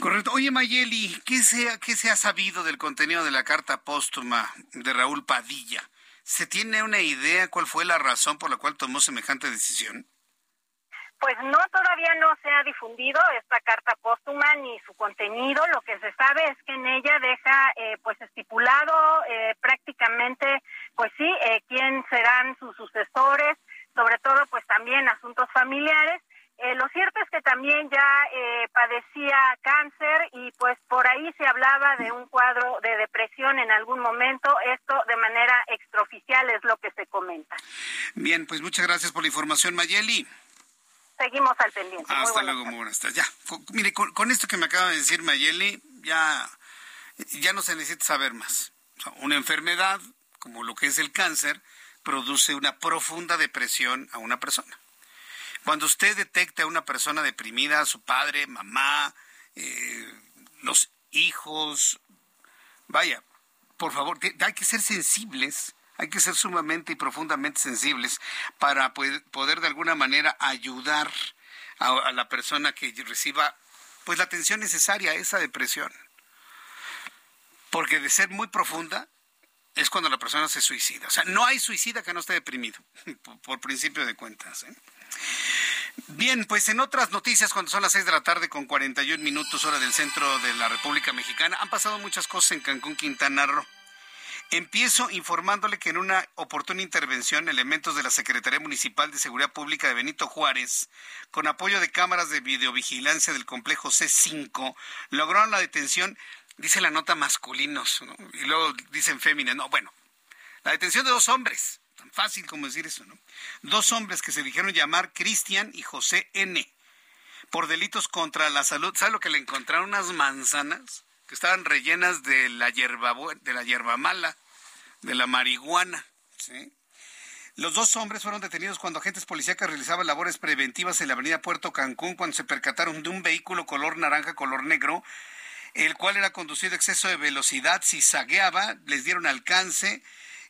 Correcto. Oye, Mayeli, ¿qué se, ¿qué se ha sabido del contenido de la carta póstuma de Raúl Padilla? ¿Se tiene una idea cuál fue la razón por la cual tomó semejante decisión? Pues no, todavía no se ha difundido esta carta póstuma ni su contenido. Lo que se sabe es que en ella deja, eh, pues, estipulado eh, prácticamente, pues sí, eh, quién serán sus sucesores, sobre todo, pues, también asuntos familiares. lo cierto es que también ya padecía cáncer y, pues, por ahí se hablaba de un cuadro de depresión en algún momento. Esto de manera extraoficial es lo que se comenta. Bien, pues muchas gracias por la información, Mayeli seguimos al pendiente. Hasta luego, muy buenas tardes. Ya, mire, con, esto que me acaba de decir Mayeli, ya, ya no se necesita saber más. una enfermedad, como lo que es el cáncer, produce una profunda depresión a una persona. Cuando usted detecta a una persona deprimida, a su padre, mamá, eh, los hijos, vaya, por favor, hay que ser sensibles hay que ser sumamente y profundamente sensibles para poder, de alguna manera ayudar a, la persona que reciba pues la atención necesaria a esa depresión. Porque de ser muy profunda es cuando la persona se suicida. O sea, no hay suicida que no esté deprimido, [LAUGHS] por, principio de cuentas. ¿eh? Bien, pues en otras noticias, cuando son las 6 de la tarde con 41 minutos hora del centro de la República Mexicana, han pasado muchas cosas en Cancún, Quintana Roo. Empiezo informándole que en una oportuna intervención, elementos de la Secretaría Municipal de Seguridad Pública de Benito Juárez, con apoyo de cámaras de videovigilancia del complejo C5, lograron la detención, dice la nota masculinos, y luego dicen féminas. No, bueno, la detención de dos hombres, tan fácil como decir eso, ¿no? Dos hombres que se dijeron llamar Cristian y José N. por delitos contra la salud. ¿Sabe lo que le encontraron? Unas manzanas que estaban rellenas de la hierba, de la hierba mala, de la marihuana. Los dos hombres fueron detenidos cuando agentes policíacos realizaban labores preventivas en la avenida Puerto Cancún cuando se percataron de un vehículo color naranja, color negro, el cual era conducido a exceso de velocidad, si zagueaba, les dieron alcance.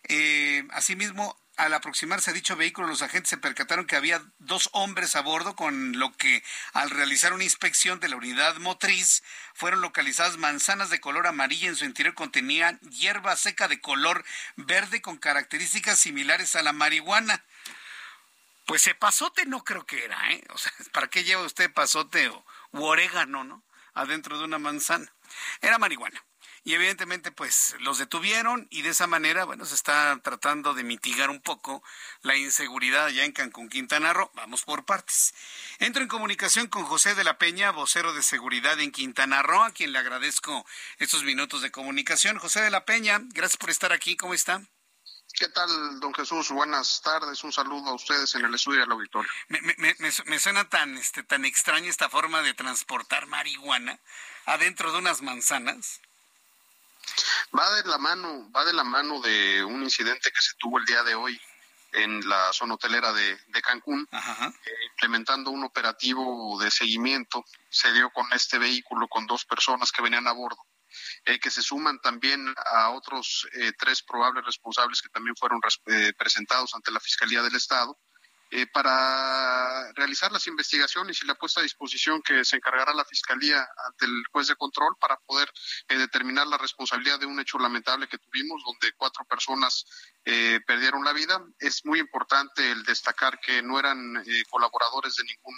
Eh, asimismo, al aproximarse a dicho vehículo, los agentes se percataron que había dos hombres a bordo, con lo que al realizar una inspección de la unidad motriz fueron localizadas manzanas de color amarilla. En su interior contenían hierba seca de color verde con características similares a la marihuana. Pues se pasote no creo que era, ¿eh? O sea, [LAUGHS] ¿para qué lleva usted pasote o u orégano, no? Adentro de una manzana. Era marihuana. Y evidentemente pues los detuvieron y de esa manera, bueno, se está tratando de mitigar un poco la inseguridad allá en Cancún, Quintana Roo. Vamos por partes. Entro en comunicación con José de la Peña, vocero de seguridad en Quintana Roo, a quien le agradezco estos minutos de comunicación. José de la Peña, gracias por estar aquí. ¿Cómo está? ¿Qué tal, don Jesús? Buenas tardes. Un saludo a ustedes en el estudio del auditorio. Me, me, me, suena tan, este, tan extraña esta forma de transportar marihuana adentro de unas manzanas. Va de la mano, va de la mano de un incidente que se tuvo el día de hoy en la zona hotelera de, Cancún, eh, implementando un operativo de seguimiento. Se dio con este vehículo con dos personas que venían a bordo eh, que se suman también a otros eh, tres probables responsables que también fueron eh, presentados ante la Fiscalía del Estado. Para realizar las investigaciones y la puesta a disposición que se encargará la Fiscalía ante el juez de control para poder determinar la responsabilidad de un hecho lamentable que tuvimos, donde cuatro personas perdieron la vida. Es muy importante el destacar que no eran colaboradores de ningún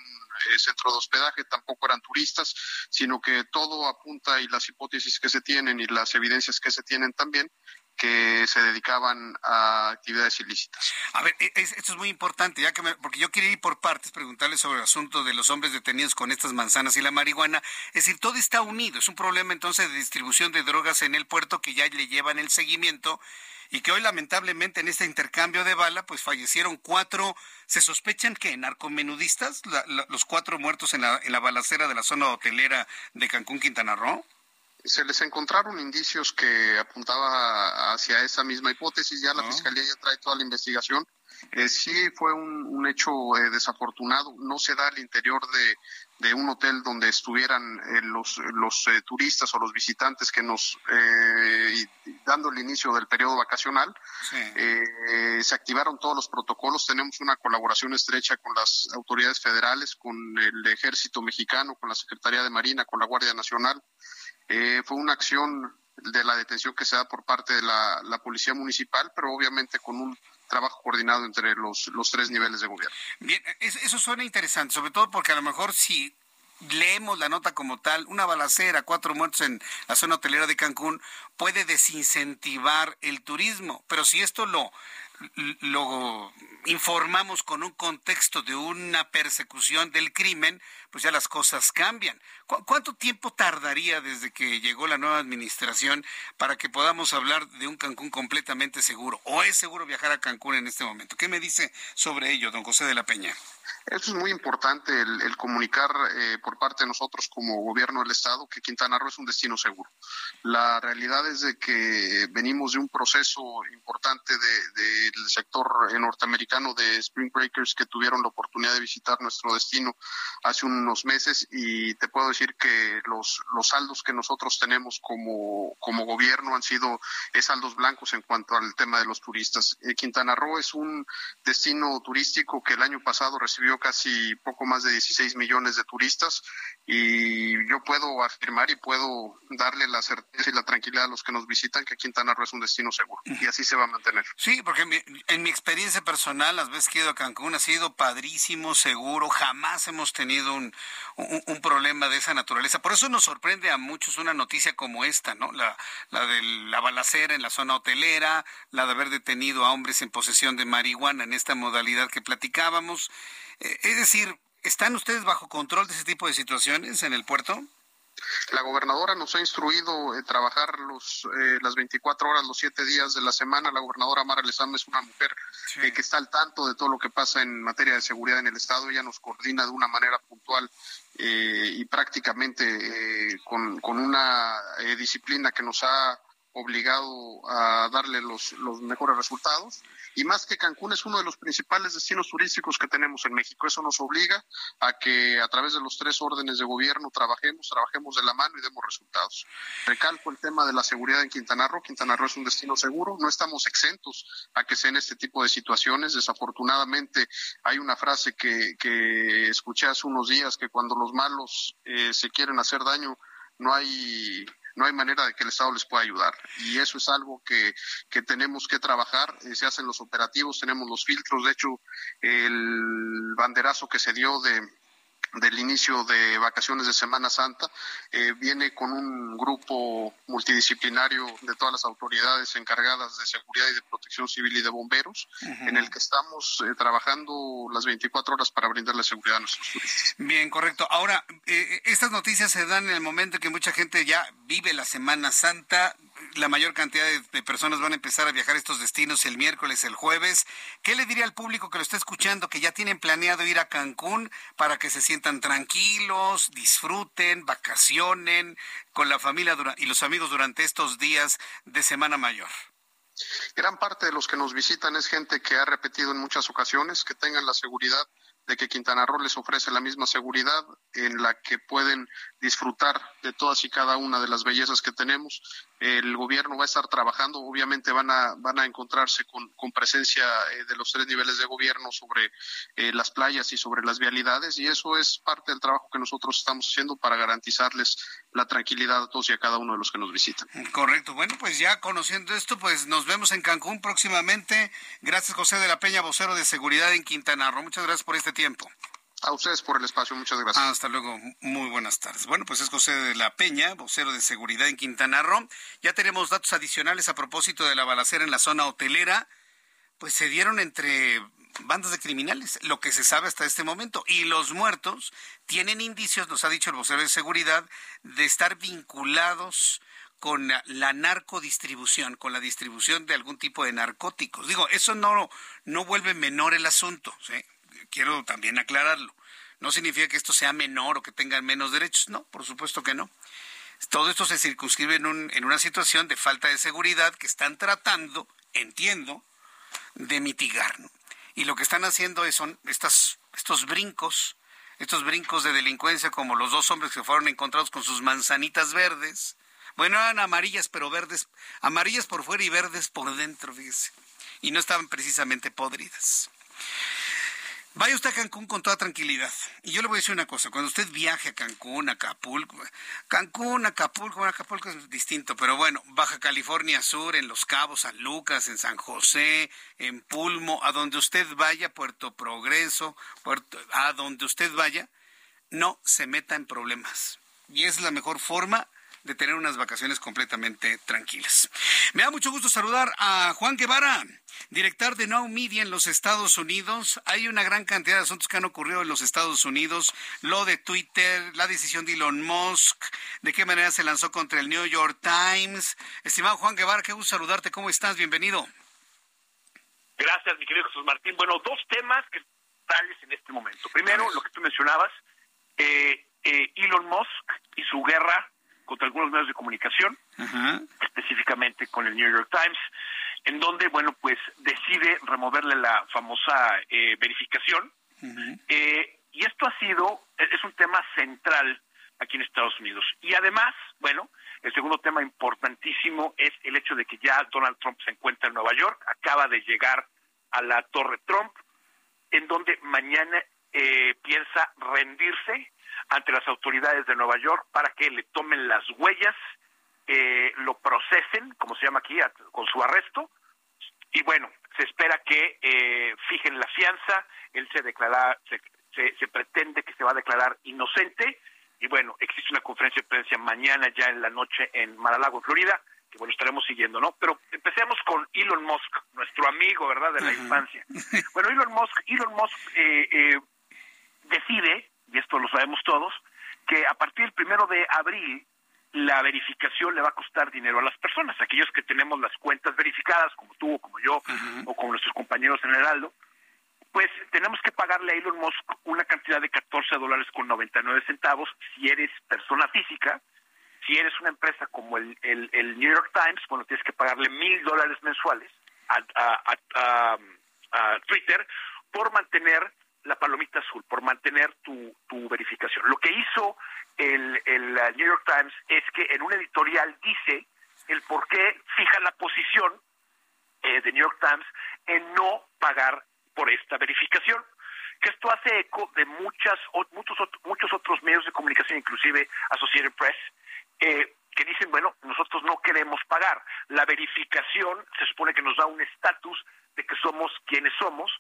eh, centro de hospedaje, tampoco eran turistas, sino que todo apunta y las hipótesis que se tienen y las evidencias que se tienen también que se dedicaban a actividades ilícitas. A ver, e, esto es muy importante, ya que porque yo quería ir por partes, preguntarle sobre el asunto de los hombres detenidos con estas manzanas y la marihuana. Es decir, todo está unido. Es un problema entonces de distribución de drogas en el puerto que ya le llevan el seguimiento y que hoy lamentablemente en este intercambio de bala pues fallecieron cuatro, se sospechan que narcomenudistas, los cuatro muertos en la, en la balacera de la zona hotelera de Cancún, Quintana Roo. Se les encontraron indicios que apuntaba hacia esa misma hipótesis, ya la ah. Fiscalía ya trae toda la investigación. Eh, sí fue un, hecho eh, desafortunado, no se da al interior de, de un hotel donde estuvieran eh, los, los eh, turistas o los visitantes que nos, eh, dando el inicio del periodo vacacional, se activaron todos los protocolos, tenemos una colaboración estrecha con las autoridades federales, con el ejército mexicano, con la Secretaría de Marina, con la Guardia Nacional. Fue una acción de la detención que se da por parte de la, la Policía Municipal, pero obviamente con un trabajo coordinado entre los, los tres niveles de gobierno. Bien, eso suena interesante, sobre todo porque a lo mejor si leemos la nota como tal, una balacera, cuatro muertos en la zona hotelera de Cancún, puede desincentivar el turismo. Pero si esto lo, lo informamos con un contexto de una persecución del crimen, pues ya las cosas cambian. ¿Cuánto tiempo tardaría desde que llegó la nueva administración para que podamos hablar de un Cancún completamente seguro? ¿O es seguro viajar a Cancún en este momento? ¿Qué me dice sobre ello, don José de la Peña? Eso es muy importante, el, comunicar eh, por parte de nosotros como gobierno del Estado que Quintana Roo es un destino seguro. La realidad es de que venimos de un proceso importante del sector norteamericano de Spring Breakers que tuvieron la oportunidad de visitar nuestro destino hace unos meses y te puedo decir que los, los saldos que nosotros tenemos como, como gobierno han sido saldos blancos en cuanto al tema de los turistas. Eh, Quintana Roo es un destino turístico que el año pasado recibió casi poco más de 16 millones de turistas y yo puedo afirmar y puedo darle la certeza y la tranquilidad a los que nos visitan que Quintana Roo es un destino seguro y así se va a mantener. Sí, porque en mi, experiencia personal, las veces que he ido a Cancún ha sido padrísimo, seguro, jamás hemos tenido un, un, problema de esa naturaleza. Por eso nos sorprende a muchos una noticia como esta, ¿no? La, la de la balacera en la zona hotelera, la de haber detenido a hombres en posesión de marihuana en esta modalidad que platicábamos. Eh, es decir, ¿están ustedes bajo control de ese tipo de situaciones en el puerto? La gobernadora nos ha instruido eh, trabajar los, eh, las 24 horas, los 7 días de la semana. La gobernadora Mara Lezama es una mujer eh, que está al tanto de todo lo que pasa en materia de seguridad en el Estado. Ella nos coordina de una manera puntual y prácticamente con, con, una disciplina que nos ha obligado a darle los, los mejores resultados. Y más que Cancún es uno de los principales destinos turísticos que tenemos en México. Eso nos obliga a que a través de los tres órdenes de gobierno trabajemos, trabajemos de la mano y demos resultados. Recalco el tema de la seguridad en Quintana Roo. Quintana Roo es un destino seguro. No estamos exentos a que sean este tipo de situaciones. Desafortunadamente hay una frase que, que escuché hace unos días que cuando los malos eh, se quieren hacer daño, no hay no hay manera de que el Estado les pueda ayudar. Y eso es algo que, que tenemos que trabajar. Eh, se hacen los operativos, tenemos los filtros. De hecho, el banderazo que se dio de del inicio de vacaciones de Semana Santa, eh, viene con un grupo multidisciplinario de todas las autoridades encargadas de seguridad y de protección civil y de bomberos, en el que estamos eh, trabajando las 24 horas para brindarle seguridad a nuestros turistas. Bien, correcto. Ahora, eh, estas noticias se dan en el momento en que mucha gente ya vive la Semana Santa, la mayor cantidad de, personas van a empezar a viajar a estos destinos el miércoles, el jueves. ¿Qué le diría al público que lo está escuchando, que ya tienen planeado ir a Cancún para que se sientan tranquilos, disfruten, vacacionen con la familia y los amigos durante estos días de Semana Mayor? Gran parte de los que nos visitan es gente que ha repetido en muchas ocasiones, que tengan la seguridad de que Quintana Roo les ofrece la misma seguridad en la que pueden disfrutar de todas y cada una de las bellezas que tenemos. El gobierno va a estar trabajando, obviamente van a, van a encontrarse con, con presencia eh, de los tres niveles de gobierno sobre eh, las playas y sobre las vialidades y eso es parte del trabajo que nosotros estamos haciendo para garantizarles la tranquilidad a todos y a cada uno de los que nos visitan. Correcto. Bueno, pues ya conociendo esto, pues nos vemos en Cancún próximamente. Gracias José de la Peña, vocero de seguridad en Quintana Roo. Muchas gracias por este tiempo. A ustedes por el espacio, muchas gracias. Hasta luego, muy buenas tardes. Bueno, pues es José de la Peña, vocero de seguridad en Quintana Roo. Ya tenemos datos adicionales a propósito de la balacera en la zona hotelera. Pues se dieron entre bandas de criminales, lo que se sabe hasta este momento. Y los muertos tienen indicios, nos ha dicho el vocero de seguridad, de estar vinculados con la narcodistribución, con la distribución de algún tipo de narcóticos. Digo, eso no, no vuelve menor el asunto. ¿sí? Quiero también aclararlo. No significa que esto sea menor o que tengan menos derechos, no, por supuesto que no. Todo esto se circunscribe en, un, en una situación de falta de seguridad que están tratando, entiendo, de mitigar. Y lo que están haciendo son estas, estos brincos, estos brincos de delincuencia como los dos hombres que fueron encontrados con sus manzanitas verdes. Bueno, eran amarillas, pero verdes, amarillas por fuera y verdes por dentro, fíjese. Y no estaban precisamente podridas. Vaya usted a Cancún con toda tranquilidad. Y yo le voy a decir una cosa, cuando usted viaje a Cancún, Acapulco, Cancún, Acapulco, Acapulco es distinto, pero bueno, Baja California Sur, en Los Cabos, San Lucas, en San José, en Pulmo, a donde usted vaya, Puerto Progreso, Puerto, a donde usted vaya, no se meta en problemas. Y es la mejor forma de tener unas vacaciones completamente tranquilas. Me da mucho gusto saludar a Juan Guevara, director de Now Media en los Estados Unidos. Hay una gran cantidad de asuntos que han ocurrido en los Estados Unidos, lo de Twitter, la decisión de Elon Musk, de qué manera se lanzó contra el New York Times. Estimado Juan Guevara, qué gusto saludarte, ¿cómo estás? Bienvenido. Gracias, mi querido Jesús Martín. Bueno, dos temas que tales en este momento. Primero, lo que tú mencionabas, eh, eh, Elon Musk y su guerra contra algunos medios de comunicación, específicamente con el New York Times, en donde, bueno, pues decide removerle la famosa eh, verificación. Eh, y esto ha sido, es un tema central aquí en Estados Unidos. Y además, bueno, el segundo tema importantísimo es el hecho de que ya Donald Trump se encuentra en Nueva York, acaba de llegar a la Torre Trump, en donde mañana eh, piensa rendirse ante las autoridades de Nueva York para que le tomen las huellas, eh, lo procesen, como se llama aquí, con su arresto. Y bueno, se espera que eh, fijen la fianza, él se declara, se, se, pretende que se va a declarar inocente. Y bueno, existe una conferencia de prensa mañana ya en la noche en Mar-a-Lago, Florida, que bueno, estaremos siguiendo, ¿no? Pero empecemos con Elon Musk, nuestro amigo, ¿verdad?, de la infancia. [LAUGHS] Bueno, Elon Musk, Elon Musk eh, eh, decide y esto lo sabemos todos, que a partir del primero de abril la verificación le va a costar dinero a las personas, aquellos que tenemos las cuentas verificadas, como tú o como yo, o como nuestros compañeros en Heraldo, pues tenemos que pagarle a Elon Musk una cantidad de 14 dólares con 99 centavos si eres persona física. Si eres una empresa como el, el, New York Times, bueno, tienes que pagarle mil dólares mensuales a, a, a Twitter por mantener la palomita azul, por mantener tu, tu verificación. Lo que hizo el, el New York Times es que en un editorial dice el por qué fija la posición eh, de New York Times en no pagar por esta verificación. Que esto hace eco de muchas, muchos, muchos otros medios de comunicación, inclusive Associated Press, eh, que dicen, bueno, nosotros no queremos pagar. La verificación se supone que nos da un estatus de que somos quienes somos,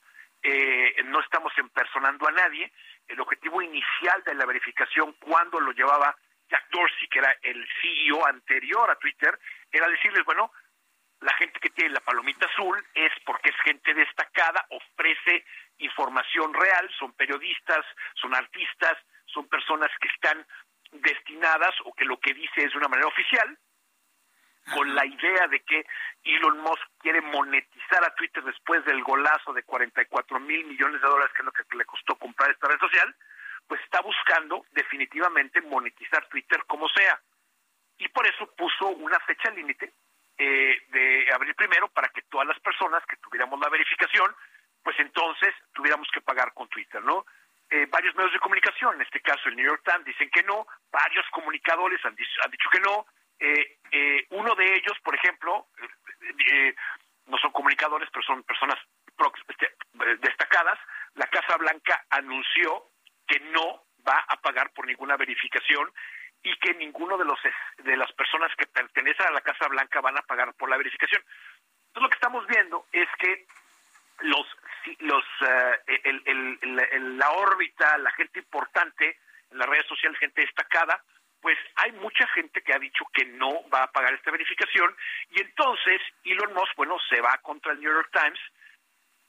eh, no estamos empersonando a nadie. El objetivo inicial de la verificación cuando lo llevaba Jack Dorsey, que era el CEO anterior a Twitter, era decirles, bueno, la gente que tiene la palomita azul es porque es gente destacada, ofrece información real, son periodistas, son artistas, son personas que están destinadas o que lo que dice es de una manera oficial, con la idea de que Elon Musk quiere monetizar a Twitter después del golazo de 44 mil millones de dólares, que es lo que le costó comprar esta red social, pues está buscando definitivamente monetizar Twitter como sea. Y por eso puso una fecha límite eh, de abril primero para que todas las personas que tuviéramos la verificación, pues entonces tuviéramos que pagar con Twitter, ¿no? Eh, varios medios de comunicación, en este caso el New York Times, dicen que no, varios comunicadores han, han dicho que no, eh, eh, uno de ellos, por ejemplo, eh, no son comunicadores, pero son personas este, destacadas, la Casa Blanca anunció que no va a pagar por ninguna verificación y que ninguno de los de las personas que pertenecen a la Casa Blanca van a pagar por la verificación. Entonces lo que estamos viendo es que los los la órbita, la gente importante en las redes sociales, gente destacada, pues hay mucha gente que ha dicho que no va a pagar esta verificación y entonces Elon Musk, bueno, se va contra el New York Times,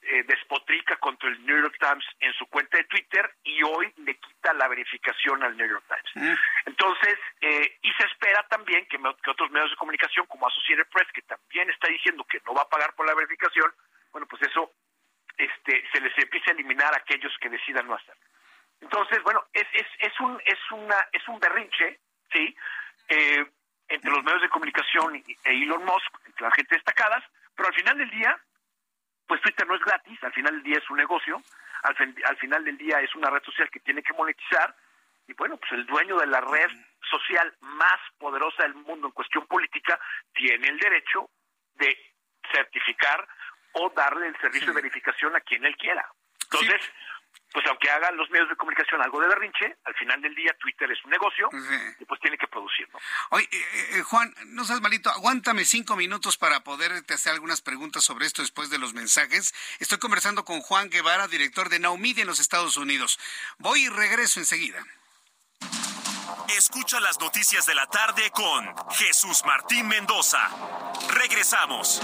eh, despotrica contra el New York Times en su cuenta de Twitter y hoy le quita la verificación al New York Times. Mm. Entonces, eh, y se espera también que, que otros medios de comunicación como Associated Press, que también está diciendo que no va a pagar por la verificación, bueno, pues eso este, se les empieza a eliminar a aquellos que decidan no hacerlo. Entonces, bueno, es, es, es, un, es, una, es un berrinche, ¿sí? Eh, entre los medios de comunicación e Elon Musk, entre la gente destacadas, pero al final del día, pues Twitter no es gratis, al final del día es un negocio, al, al final del día es una red social que tiene que monetizar, y bueno, pues el dueño de la red social más poderosa del mundo en cuestión política tiene el derecho de certificar o darle el servicio de verificación a quien él quiera. Entonces, pues aunque hagan los medios de comunicación algo de berrinche, al final del día Twitter es un negocio y pues tiene que producir, ¿no? Oye, eh, eh, Juan, no seas malito, aguántame cinco minutos para poderte hacer algunas preguntas sobre esto después de los mensajes. Estoy conversando con Juan Guevara, director de Now en los Estados Unidos. Voy y regreso enseguida. Escucha las noticias de la tarde con Jesús Martín Mendoza. Regresamos.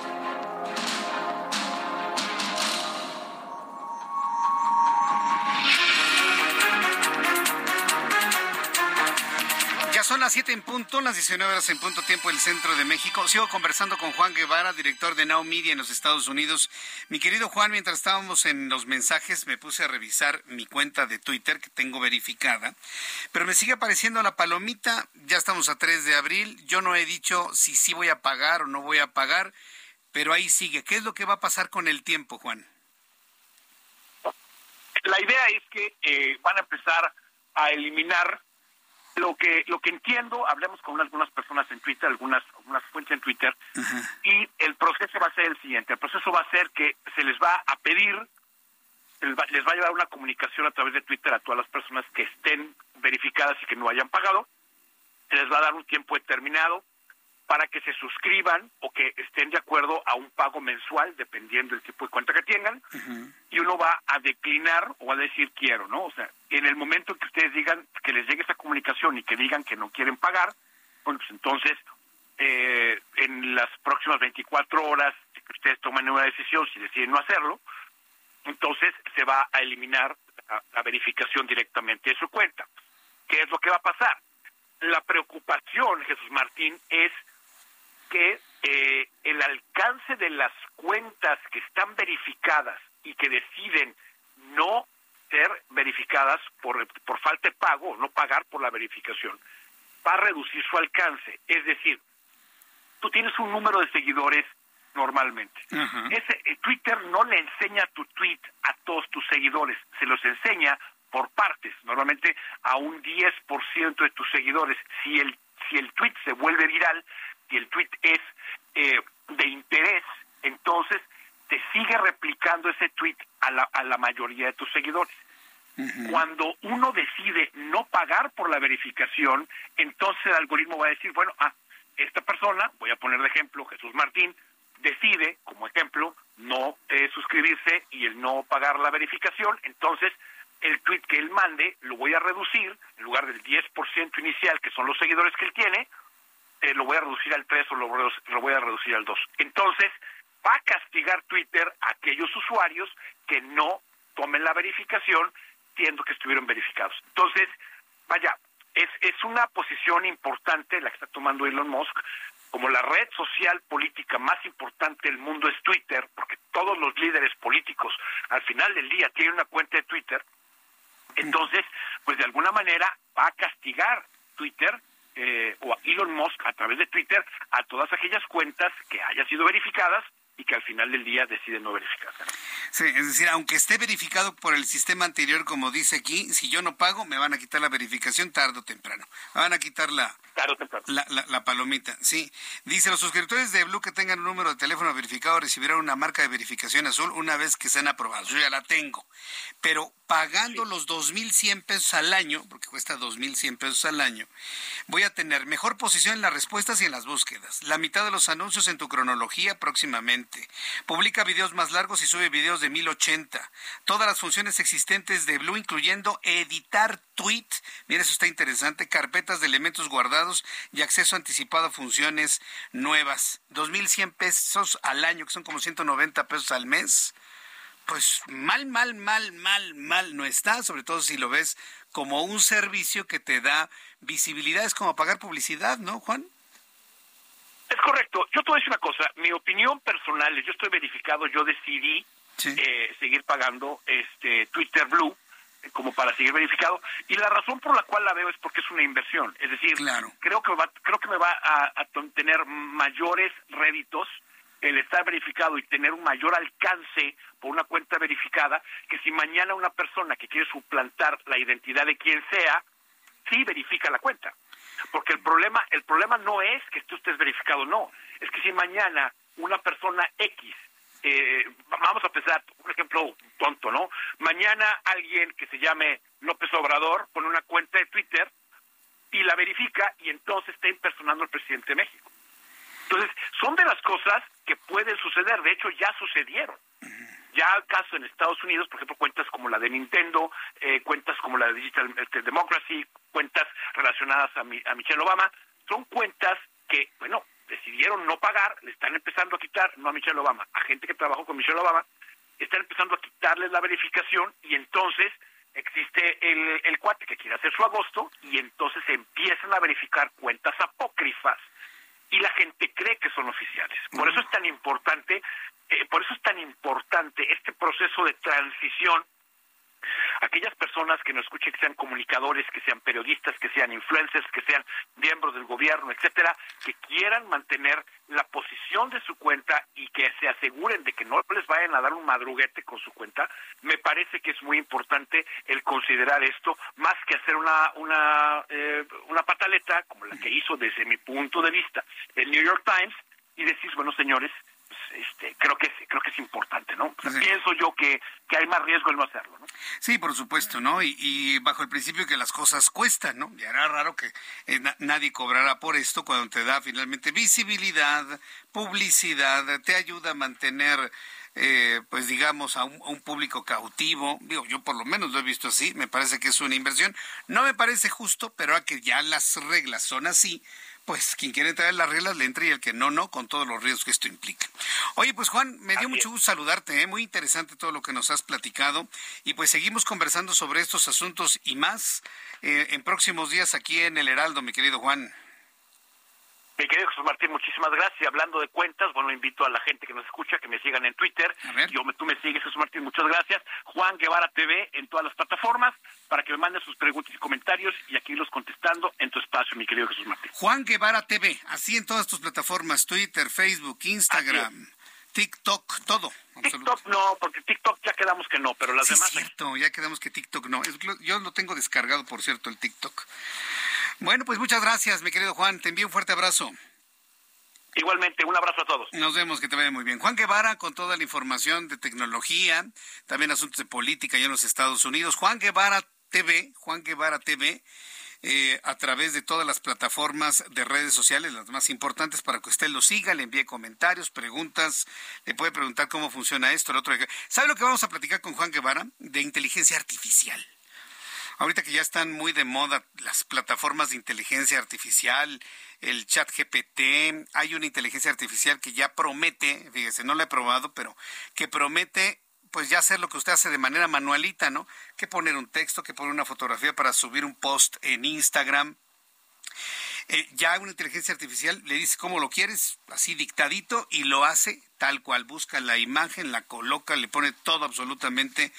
Son las 7 en punto, las 19 horas en punto tiempo del centro de México. Sigo conversando con Juan Guevara, director de Now Media en los Estados Unidos. Mi querido Juan, mientras estábamos en los mensajes, me puse a revisar mi cuenta de Twitter que tengo verificada, pero me sigue apareciendo la palomita. Ya estamos a 3 de abril. Yo no he dicho si sí voy a pagar o no voy a pagar, pero ahí sigue. ¿Qué es lo que va a pasar con el tiempo, Juan? La idea es que eh, van a empezar a eliminar lo que lo que entiendo, hablemos con algunas personas en Twitter, algunas, algunas fuentes en Twitter, y el proceso va a ser el siguiente. El proceso va a ser que se les va a pedir, les va, les va a llevar una comunicación a través de Twitter a todas las personas que estén verificadas y que no hayan pagado. Se les va a dar un tiempo determinado para que se suscriban o que estén de acuerdo a un pago mensual, dependiendo del tipo de cuenta que tengan, y uno va a declinar o a decir quiero, ¿no? O sea, en el momento que ustedes digan que les llegue esa comunicación y que digan que no quieren pagar, bueno, pues entonces eh, en las próximas 24 horas que ustedes tomen una decisión, si deciden no hacerlo, entonces se va a eliminar la verificación directamente de su cuenta. ¿Qué es lo que va a pasar? La preocupación, Jesús Martín, es que eh, el alcance de las cuentas que están verificadas y que deciden no ser verificadas por, por falta de pago, no pagar por la verificación, va a reducir su alcance. Es decir, tú tienes un número de seguidores normalmente. Ese eh, Twitter no le enseña tu tweet a todos tus seguidores, se los enseña por partes, normalmente a un 10% de tus seguidores. Si el si el tweet se vuelve viral, si el tweet es eh, de interés, entonces te sigue replicando ese tweet a la, a la mayoría de tus seguidores. Cuando uno decide no pagar por la verificación, entonces el algoritmo va a decir, bueno, ah, esta persona, voy a poner de ejemplo Jesús Martín, decide, como ejemplo, no eh, suscribirse y el no pagar la verificación, entonces el tweet que él mande lo voy a reducir, en lugar del 10% inicial, que son los seguidores que él tiene, eh, lo voy a reducir al 3 o lo, lo voy a reducir al 2. Entonces, va a castigar Twitter a aquellos usuarios que no tomen la verificación, siendo que estuvieron verificados. Entonces, vaya, es, es una posición importante la que está tomando Elon Musk. Como la red social política más importante del mundo es Twitter, porque todos los líderes políticos al final del día tienen una cuenta de Twitter, entonces, pues de alguna manera va a castigar Twitter eh, o a Elon Musk a través de Twitter a todas aquellas cuentas que hayan sido verificadas y que al final del día deciden no verificarse. Sí, es decir, aunque esté verificado por el sistema anterior, como dice aquí, si yo no pago, me van a quitar la verificación tarde o temprano. Me van a quitar la, la, la, palomita. Sí. Dice, los suscriptores de Blue que tengan un número de teléfono verificado recibirán una marca de verificación azul una vez que sean aprobados. Yo ya la tengo. Pero pagando los 2.100 pesos al año, porque cuesta 2.100 pesos al año, voy a tener mejor posición en las respuestas y en las búsquedas. La mitad de los anuncios en tu cronología próximamente. Publica videos más largos y sube videos de 1080. Todas las funciones existentes de Blue, incluyendo editar tweet. Mira, eso está interesante. Carpetas de elementos guardados y acceso anticipado a funciones nuevas. 2.100 pesos al año, que son como 190 pesos al mes pues mal, mal, mal, mal, mal no está, sobre todo si lo ves como un servicio que te da visibilidad, es como pagar publicidad, ¿no, Juan? Es correcto. Yo te voy a decir una cosa, mi opinión personal, yo estoy verificado, yo decidí eh, seguir pagando este Twitter Blue eh, como para seguir verificado. Y la razón por la cual la veo es porque es una inversión, es decir, creo que va, creo que me va a, a tener mayores réditos el estar verificado y tener un mayor alcance por una cuenta verificada que si mañana una persona que quiere suplantar la identidad de quien sea, sí verifica la cuenta. Porque el problema, el problema no es que tú estés verificado, no. Es que si mañana una persona X, eh, vamos a pensar, un ejemplo tonto, ¿no? Mañana alguien que se llame López Obrador pone una cuenta de Twitter y la verifica y entonces está impersonando al presidente de México. Entonces, son de las cosas que pueden suceder, de hecho ya sucedieron. Ya el caso en Estados Unidos, por ejemplo, cuentas como la de Nintendo, eh, cuentas como la de Digital este, Democracy, cuentas relacionadas a, a Michelle Obama, son cuentas que, bueno, decidieron no pagar, le están empezando a quitar, no a Michelle Obama, a gente que trabajó con Michelle Obama, están empezando a quitarles la verificación y entonces existe el, el cuate que quiere hacer su agosto y entonces empiezan a verificar cuentas apócrifas y la gente cree que son oficiales. Por eso es tan importante, eh, por eso es tan importante este proceso de transición. Aquellas personas que nos escuchen, que sean comunicadores, que sean periodistas, que sean influencers, que sean miembros del gobierno, etcétera, que quieran mantener la posición de su cuenta y que se aseguren de que no les vayan a dar un madruguete con su cuenta, me parece que es muy importante el considerar esto, más que hacer una una eh, una pataleta como la que hizo desde mi punto de vista el New York Times y decir, bueno, señores, este, creo que es, creo que es importante, ¿no? Pienso yo que, que hay más riesgo en no hacerlo, ¿no? Sí, por supuesto, ¿no? Y, bajo el principio que las cosas cuestan, ¿no? Y era raro que eh, nadie cobrara por esto cuando te da finalmente visibilidad, publicidad, te ayuda a mantener eh, pues digamos, a un, a un, público cautivo. Digo, yo por lo menos lo he visto así, me parece que es una inversión. No me parece justo, pero a que ya las reglas son así, pues quien quiere traer las reglas le entra y el que no, no, con todos los riesgos que esto implica. Oye, pues Juan, me dio mucho gusto saludarte, ¿eh? muy interesante todo lo que nos has platicado y pues seguimos conversando sobre estos asuntos y más eh, en próximos días aquí en El Heraldo, mi querido Juan. Mi querido Jesús Martín, muchísimas gracias. Hablando de cuentas, bueno, invito a la gente que nos escucha que me sigan en Twitter. Yo, tú me sigues, Jesús Martín, muchas gracias. Juan Guevara TV en todas las plataformas para que me manden sus preguntas y comentarios y aquí los contestando en tu espacio, mi querido Jesús Martín. Juan Guevara TV, así en todas tus plataformas, Twitter, Facebook, Instagram. TikTok, todo. TikTok no, porque TikTok ya quedamos que no, pero las sí, demás. Es cierto, ya quedamos que TikTok no. Yo lo tengo descargado, por cierto, el TikTok. Bueno, pues muchas gracias, mi querido Juan. Te envío un fuerte abrazo. Igualmente, un abrazo a todos. Nos vemos, que te vaya muy bien. Juan Guevara con toda la información de tecnología, también asuntos de política allá en los Estados Unidos. Juan Guevara TV, Juan Guevara TV, eh, a través de todas las plataformas de redes sociales, las más importantes, para que usted lo siga, le envíe comentarios, preguntas, le puede preguntar cómo funciona esto, el otro. ¿Sabe lo que vamos a platicar con Juan Guevara? De inteligencia artificial. Ahorita que ya están muy de moda las plataformas de inteligencia artificial, el chat GPT, hay una inteligencia artificial que ya promete, fíjese, no la he probado, pero que promete pues ya hacer lo que usted hace de manera manualita, ¿no? Que poner un texto, que poner una fotografía para subir un post en Instagram. Eh, ya una inteligencia artificial le dice cómo lo quieres, así dictadito, y lo hace tal cual. Busca la imagen, la coloca, le pone todo absolutamente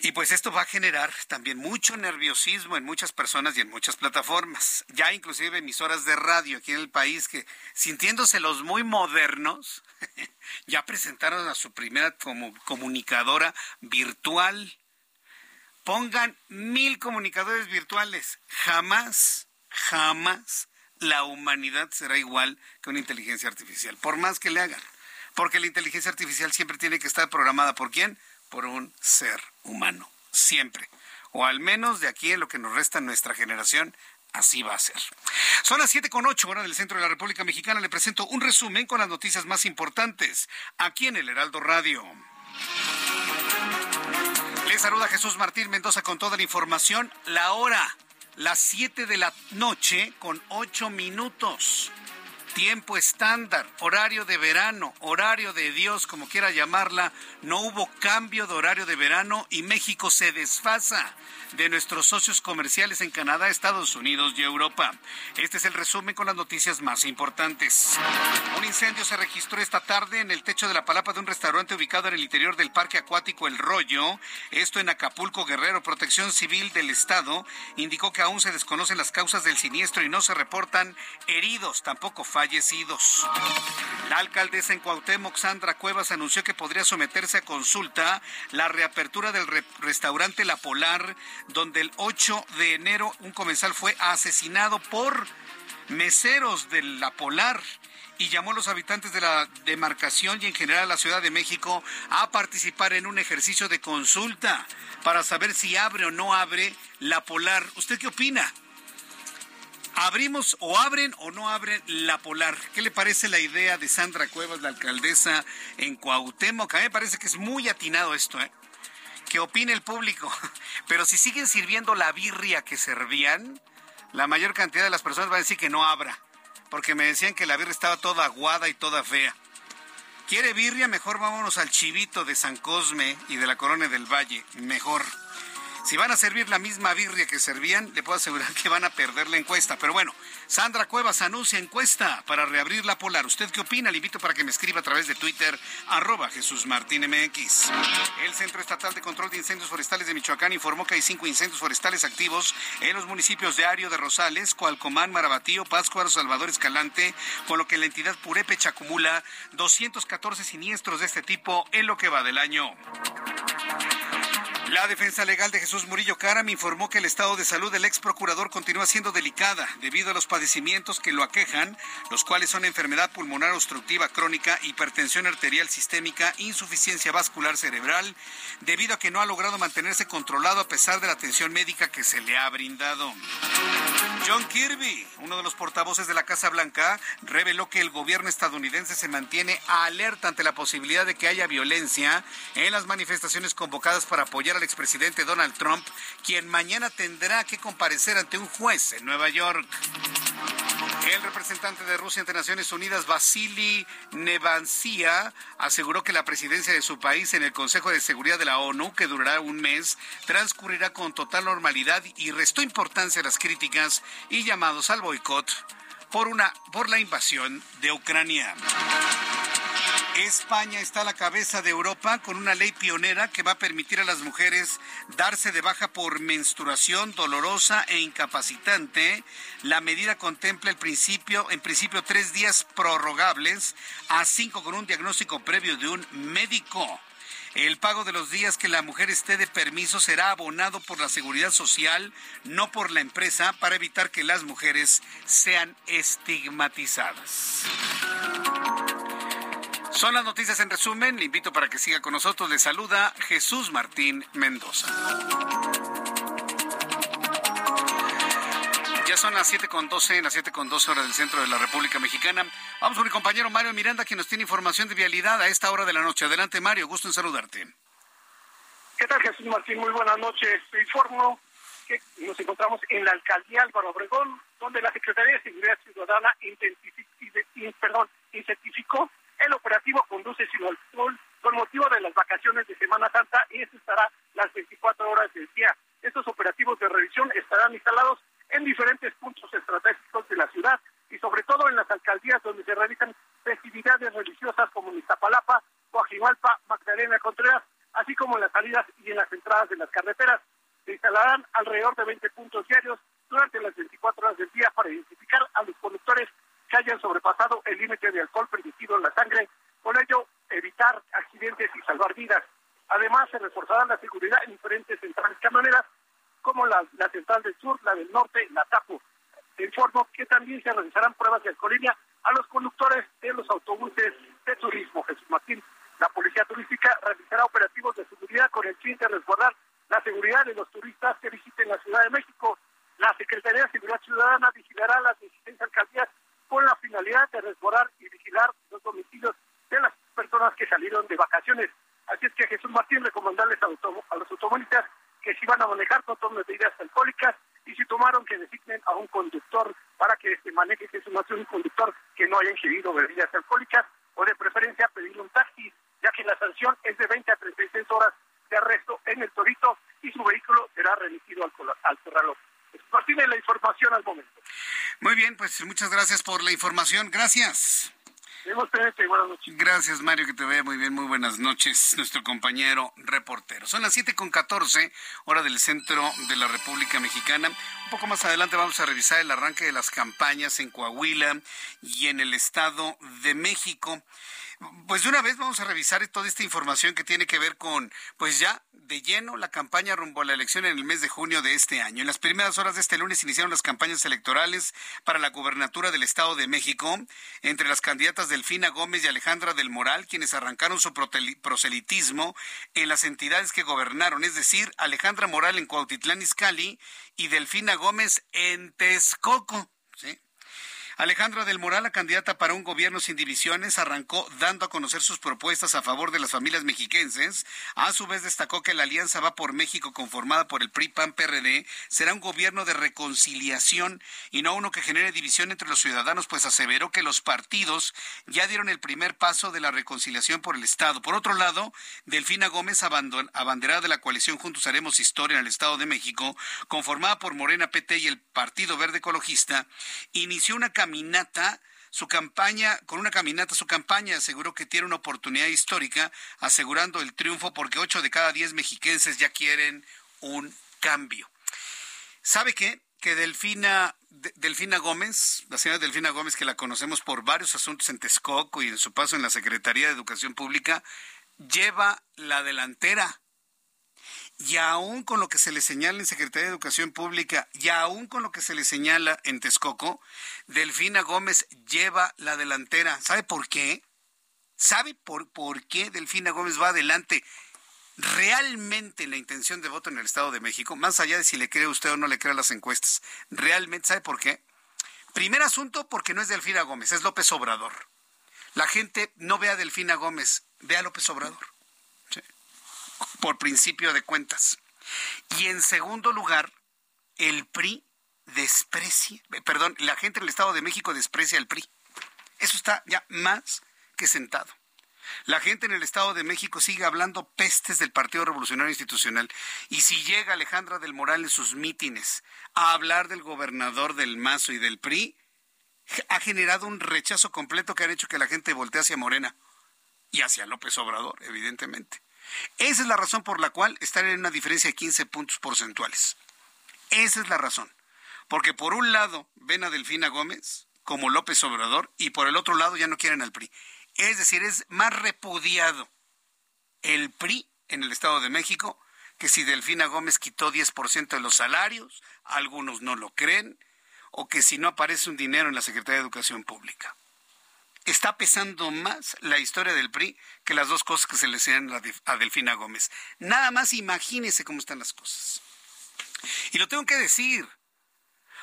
y pues esto va a generar también mucho nerviosismo en muchas personas y en muchas plataformas. Ya inclusive emisoras de radio aquí en el país que sintiéndose los muy modernos, [LAUGHS] ya presentaron a su primera como comunicadora virtual. Pongan mil comunicadores virtuales. Jamás, jamás la humanidad será igual que una inteligencia artificial, por más que le hagan. Porque la inteligencia artificial siempre tiene que estar programada por quién? por un ser humano, siempre. O al menos de aquí en lo que nos resta nuestra generación, así va a ser. Son las siete con ocho hora del centro de la República Mexicana. Le presento un resumen con las noticias más importantes aquí en el Heraldo Radio. Le saluda Jesús Martín Mendoza con toda la información. La hora, las siete de la noche con ocho minutos tiempo estándar, horario de verano, horario de Dios, como quiera llamarla, no hubo cambio de horario de verano y México se desfasa de nuestros socios comerciales en Canadá, Estados Unidos y Europa. Este es el resumen con las noticias más importantes. Un incendio se registró esta tarde en el techo de la palapa de un restaurante ubicado en el interior del Parque Acuático El Rollo, esto en Acapulco, Guerrero. Protección Civil del Estado indicó que aún se desconocen las causas del siniestro y no se reportan heridos, tampoco fallecidos. La alcaldesa en Cuauhtémoc, Sandra Cuevas, anunció que podría someterse a consulta la reapertura del restaurante La Polar donde el 8 de enero un comensal fue asesinado por meseros de la Polar y llamó a los habitantes de la demarcación y en general a la Ciudad de México a participar en un ejercicio de consulta para saber si abre o no abre la Polar. ¿Usted qué opina? ¿Abrimos o abren o no abren la Polar? ¿Qué le parece la idea de Sandra Cuevas, la alcaldesa en Cuauhtémoc? A mí me parece que es muy atinado esto, ¿eh? que opine el público. [LAUGHS] Pero si siguen sirviendo la birria que servían, la mayor cantidad de las personas va a decir que no abra. Porque me decían que la birria estaba toda aguada y toda fea. ¿Quiere birria? Mejor vámonos al chivito de San Cosme y de la Corona del Valle. Mejor. Si van a servir la misma birria que servían, le puedo asegurar que van a perder la encuesta. Pero bueno, Sandra Cuevas anuncia encuesta para reabrir la polar. ¿Usted qué opina? Le invito para que me escriba a través de Twitter, arroba Jesús Martín MX. El Centro Estatal de Control de Incendios Forestales de Michoacán informó que hay cinco incendios forestales activos en los municipios de Ario de Rosales, Cualcomán, Marabatío, Pátzcuaro, Salvador Escalante, con lo que la entidad Purépecha acumula 214 siniestros de este tipo en lo que va del año. La defensa legal de Jesús Murillo Caram informó que el estado de salud del ex procurador continúa siendo delicada debido a los padecimientos que lo aquejan, los cuales son enfermedad pulmonar obstructiva crónica, hipertensión arterial sistémica, insuficiencia vascular cerebral, debido a que no ha logrado mantenerse controlado a pesar de la atención médica que se le ha brindado. John Kirby, uno de los portavoces de la Casa Blanca, reveló que el gobierno estadounidense se mantiene alerta ante la posibilidad de que haya violencia en las manifestaciones convocadas para apoyar al expresidente Donald Trump, quien mañana tendrá que comparecer ante un juez en Nueva York. El representante de Rusia ante Naciones Unidas, Vasily Nevancia, aseguró que la presidencia de su país en el Consejo de Seguridad de la ONU, que durará un mes, transcurrirá con total normalidad y restó importancia a las críticas y llamados al boicot por, una, por la invasión de Ucrania. España está a la cabeza de Europa con una ley pionera que va a permitir a las mujeres darse de baja por menstruación dolorosa e incapacitante. La medida contempla el principio, en principio tres días prorrogables a cinco con un diagnóstico previo de un médico. El pago de los días que la mujer esté de permiso será abonado por la seguridad social, no por la empresa, para evitar que las mujeres sean estigmatizadas. Son las noticias en resumen. Le invito para que siga con nosotros. Le saluda Jesús Martín Mendoza. Ya son las 7.12, las 7.12 horas del centro de la República Mexicana. Vamos con mi compañero Mario Miranda, quien nos tiene información de vialidad a esta hora de la noche. Adelante, Mario, gusto en saludarte. ¿Qué tal, Jesús Martín? Muy buenas noches. Te informo que nos encontramos en la alcaldía Álvaro Obregón, donde la Secretaría de Seguridad Ciudadana intensificó el operativo Conduce sin alcohol con motivo de las vacaciones de Semana Santa y eso estará las 24 horas del día. Estos operativos de revisión estarán instalados en diferentes puntos estratégicos de la ciudad y sobre todo en las alcaldías donde se realizan festividades religiosas como en Iztapalapa, Coajimalpa, Magdalena Contreras, así como en las salidas y en las entradas de las carreteras. Se instalarán alrededor de 20 puntos diarios durante las 24 horas del día para identificar a los conductores que hayan sobrepasado el límite de alcohol permitido en la sangre, con ello evitar accidentes y salvar vidas. Además, se reforzará la seguridad en diferentes centrales camioneras, como la, central del sur, la del norte, la TAPO. Se informó que también se realizarán pruebas de alcoholemia a los conductores de los autobuses de turismo. Jesús Martín, la Policía Turística realizará operativos de seguridad con el fin de resguardar la seguridad de los turistas que visiten la Ciudad de México. La Secretaría de Seguridad Ciudadana vigilará las 16 alcaldías con la finalidad de resguardar y vigilar los domicilios de las personas que salieron de vacaciones. Así es que Jesús Martín recomendarles a, los automovilistas que si van a manejar no tomen medidas alcohólicas y si tomaron que designen a un conductor para que este maneje Jesús Martín un conductor que no haya ingerido bebidas alcohólicas o de preferencia pedir un taxi, ya que la sanción es de 20 a 36 horas de arresto en el Torito y su vehículo será remitido al, al corralón. Martín, la información al momento. Muy bien, pues muchas gracias por la información. Gracias. Buenas noches. Gracias, Mario, que te vea muy bien. Muy buenas noches, nuestro compañero reportero. Son las siete con catorce, hora del centro de la República Mexicana. Un poco más adelante vamos a revisar el arranque de las campañas en Coahuila y en el Estado de México. Pues de una vez vamos a revisar toda esta información que tiene que ver con, pues ya de lleno la campaña rumbo a la elección en el mes de junio de este año. En las primeras horas de este lunes iniciaron las campañas electorales para la gubernatura del Estado de México entre las candidatas Delfina Gómez y Alejandra del Moral, quienes arrancaron su proselitismo en las entidades que gobernaron, es decir, Alejandra Moral en Cuautitlán Izcalli y Delfina Gómez en Texcoco. Alejandra del Moral, la candidata para un gobierno sin divisiones, arrancó dando a conocer sus propuestas a favor de las familias mexiquenses. A su vez destacó que la Alianza Va por México, conformada por el PRI, PAN, PRD, será un gobierno de reconciliación y no uno que genere división entre los ciudadanos, pues aseveró que los partidos ya dieron el primer paso de la reconciliación por el Estado. Por otro lado, Delfina Gómez, abanderada de la coalición Juntos Haremos Historia en el Estado de México, conformada por Morena PT y el Partido Verde Ecologista, inició una campaña caminata su campaña, con una caminata, su campaña aseguró que tiene una oportunidad histórica, asegurando el triunfo porque ocho de cada diez mexiquenses ya quieren un cambio. ¿Sabe qué? Que Delfina, Delfina Gómez, la señora Delfina Gómez, que la conocemos por varios asuntos en Texcoco y en su paso en la Secretaría de Educación Pública, lleva la delantera y aún con lo que se le señala en Secretaría de Educación Pública y aún con lo que se le señala en Texcoco, Delfina Gómez lleva la delantera. ¿Sabe por qué? ¿Sabe por, por qué Delfina Gómez va adelante? Realmente la intención de voto en el Estado de México, más allá de si le cree usted o no le cree las encuestas, realmente, ¿sabe por qué? Primer asunto, porque no es Delfina Gómez, es López Obrador. La gente no ve a Delfina Gómez, ve a López Obrador por principio de cuentas. Y en segundo lugar, el PRI desprecia, perdón, la gente del Estado de México desprecia al PRI. Eso está ya más que sentado. La gente en el Estado de México sigue hablando pestes del Partido Revolucionario Institucional. Y si llega Alejandra del Moral en sus mítines a hablar del gobernador del Mazo y del PRI, ha generado un rechazo completo que ha hecho que la gente voltee hacia Morena. y hacia López Obrador, evidentemente. Esa es la razón por la cual están en una diferencia de 15 puntos porcentuales. Esa es la razón. Porque por un lado ven a Delfina Gómez como López Obrador y por el otro lado ya no quieren al PRI. Es decir, es más repudiado el PRI en el Estado de México que si Delfina Gómez quitó 10% de los salarios, algunos no lo creen, o que si no aparece un dinero en la Secretaría de Educación Pública. Está pesando más la historia del PRI que las dos cosas que se le hacían a Delfina Gómez. Nada más imagínese cómo están las cosas. Y lo tengo que decir,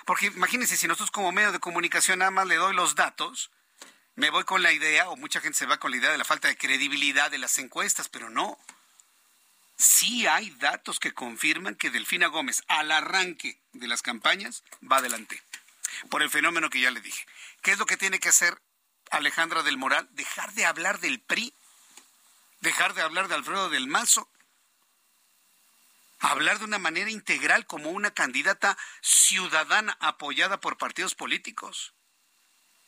porque imagínense si nosotros como medio de comunicación nada más le doy los datos, me voy con la idea, o mucha gente se va con la idea de la falta de credibilidad de las encuestas, pero no sí hay datos que confirman que Delfina Gómez al arranque de las campañas va adelante, por el fenómeno que ya le dije. ¿Qué es lo que tiene que hacer Alejandra del Moral? Dejar de hablar del PRI, dejar de hablar de Alfredo del Mazo, hablar de una manera integral como una candidata ciudadana apoyada por partidos políticos.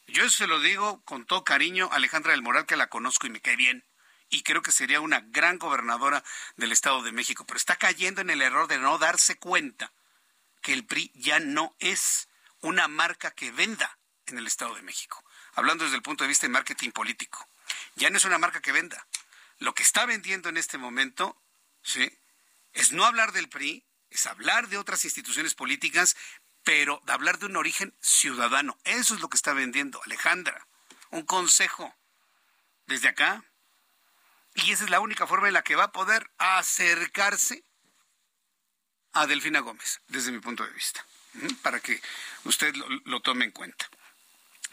Yo se lo digo con todo cariño a Alejandra del Moral, que la conozco y me cae bien y creo que sería una gran gobernadora del Estado de México, pero está cayendo en el error de no darse cuenta que el PRI ya no es una marca que venda en el Estado de México. Hablando desde el punto de vista de marketing político. Ya no es una marca que venda. Lo que está vendiendo en este momento, ¿sí? Es no hablar del PRI, es hablar de otras instituciones políticas, pero de hablar de un origen ciudadano. Eso es lo que está vendiendo Alejandra. Un consejo. Desde acá, y esa es la única forma en la que va a poder acercarse a Delfina Gómez, desde mi punto de vista, para que usted lo, tome en cuenta.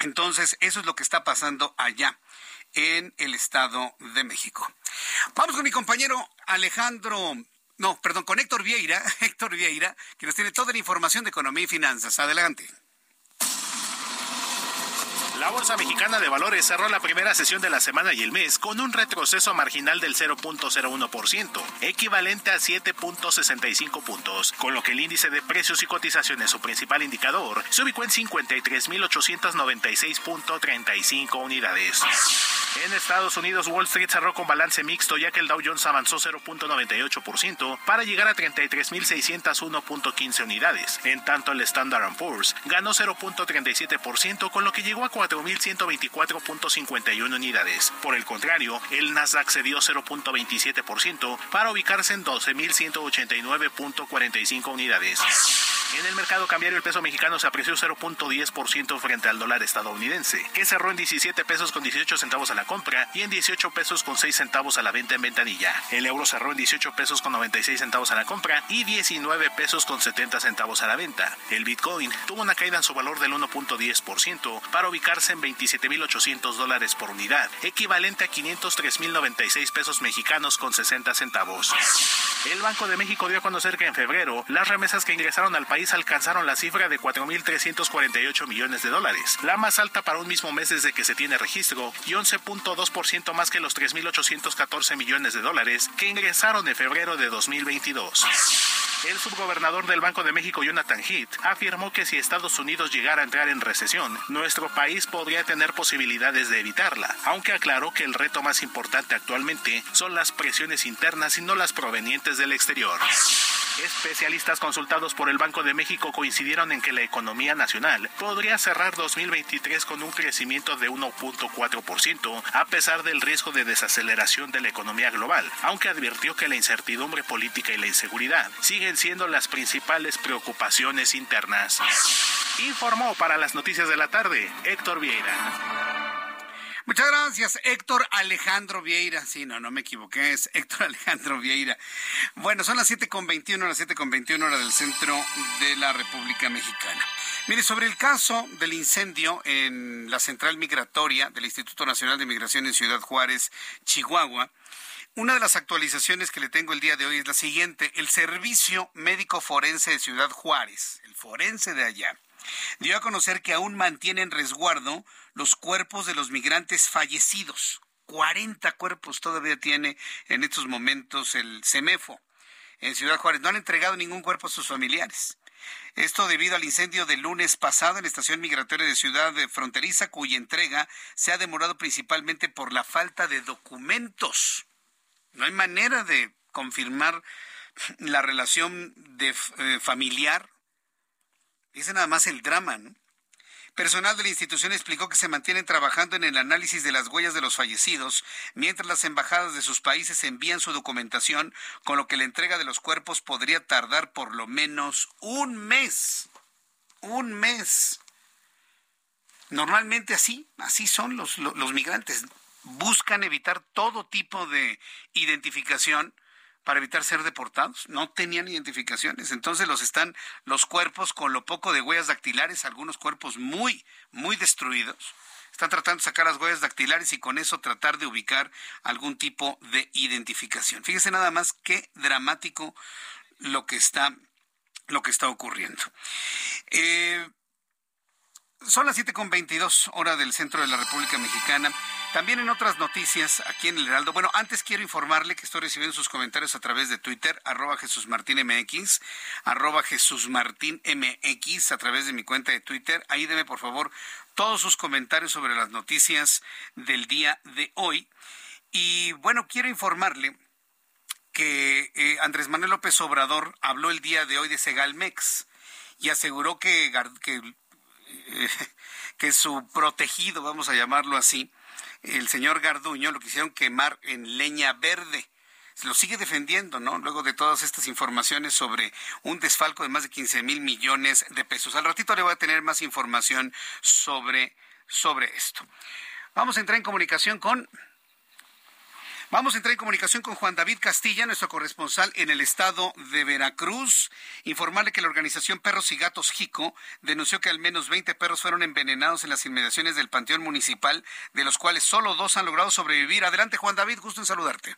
Entonces, eso es lo que está pasando allá en el Estado de México. Vamos con mi compañero Alejandro, no, perdón, con Héctor Vieira, [LAUGHS] Héctor Vieira, que nos tiene toda la información de economía y finanzas. Adelante. La Bolsa Mexicana de Valores cerró la primera sesión de la semana y el mes con un retroceso marginal del 0.01%, equivalente a 7.65 puntos, con lo que el índice de precios y cotizaciones, su principal indicador, se ubicó en 53.896.35 unidades. En Estados Unidos, Wall Street cerró con balance mixto ya que el Dow Jones avanzó 0.98% para llegar a 33.601.15 unidades. En tanto, el Standard Poor's ganó 0.37% con lo que llegó a 4.124.51 unidades. Por el contrario, el Nasdaq cedió 0.27% para ubicarse en 12.189.45 unidades. En el mercado cambiario el peso mexicano se apreció 0.10% frente al dólar estadounidense, que cerró en 17 pesos con 18 centavos a la compra y en 18 pesos con 6 centavos a la venta en ventanilla. El euro cerró en 18 pesos con 96 centavos a la compra y 19 pesos con 70 centavos a la venta. El Bitcoin tuvo una caída en su valor del 1.10% para ubicarse en 27.800 dólares por unidad, equivalente a 503.096 pesos mexicanos con 60 centavos. El Banco de México dio a conocer que en febrero las remesas que ingresaron al país alcanzaron la cifra de 4.348 millones de dólares, la más alta para un mismo mes desde que se tiene registro y 11.2% más que los 3.814 millones de dólares que ingresaron en febrero de 2022. El subgobernador del Banco de México, Jonathan Heath, afirmó que si Estados Unidos llegara a entrar en recesión, nuestro país podría tener posibilidades de evitarla, aunque aclaró que el reto más importante actualmente son las presiones internas y no las provenientes del exterior. Especialistas consultados por el Banco de México coincidieron en que la economía nacional podría cerrar 2023 con un crecimiento de 1.4%, a pesar del riesgo de desaceleración de la economía global, aunque advirtió que la incertidumbre política y la inseguridad siguen siendo las principales preocupaciones internas. Informó para las noticias de la tarde Héctor Vieira. Muchas gracias, Héctor Alejandro Vieira. Sí, no, no me equivoqué, es Héctor [LAUGHS] Alejandro Vieira. Bueno, son las 7.21, las 7.21 hora del centro de la República Mexicana. Mire, sobre el caso del incendio en la central migratoria del Instituto Nacional de Migración en Ciudad Juárez, Chihuahua, una de las actualizaciones que le tengo el día de hoy es la siguiente. El Servicio Médico Forense de Ciudad Juárez, el forense de allá, dio a conocer que aún mantiene en resguardo los cuerpos de los migrantes fallecidos. 40 cuerpos todavía tiene en estos momentos el CEMEFO en Ciudad Juárez. No han entregado ningún cuerpo a sus familiares. Esto debido al incendio del lunes pasado en la estación migratoria de Ciudad Fronteriza, cuya entrega se ha demorado principalmente por la falta de documentos. No hay manera de confirmar la relación de, eh, familiar. Ese nada más el drama, ¿no? Personal de la institución explicó que se mantienen trabajando en el análisis de las huellas de los fallecidos, mientras las embajadas de sus países envían su documentación, con lo que la entrega de los cuerpos podría tardar por lo menos un mes. Un mes. Normalmente así, así son los, los, migrantes. Buscan evitar todo tipo de identificación para evitar ser deportados. No tenían identificaciones. Entonces los están los cuerpos con lo poco de huellas dactilares, algunos cuerpos muy, muy destruidos. Están tratando de sacar las huellas dactilares y con eso tratar de ubicar algún tipo de identificación. Fíjese nada más qué dramático lo que está, lo que está ocurriendo. Eh, son las 7.22 hora del centro de la República Mexicana. También en otras noticias aquí en el Heraldo. Bueno, antes quiero informarle que estoy recibiendo sus comentarios a través de Twitter, arroba Jesús Martín MX, arroba Jesús Martín MX, a través de mi cuenta de Twitter. Ahí deme, por favor, todos sus comentarios sobre las noticias del día de hoy. Y bueno, quiero informarle que eh, Andrés Manuel López Obrador habló el día de hoy de Segalmex y aseguró que, que, [LAUGHS] que su protegido, vamos a llamarlo así, el señor Garduño lo quisieron quemar en leña verde. Lo sigue defendiendo, ¿no? Luego de todas estas informaciones sobre un desfalco de más de 15 mil millones de pesos. Al ratito le voy a tener más información sobre, sobre esto. Vamos a entrar en comunicación con Vamos a entrar en comunicación con Juan David Castilla, nuestro corresponsal en el estado de Veracruz. Informarle que la organización Perros y Gatos Jico denunció que al menos 20 perros fueron envenenados en las inmediaciones del Panteón Municipal, de los cuales solo dos han logrado sobrevivir. Adelante, Juan David, gusto en saludarte.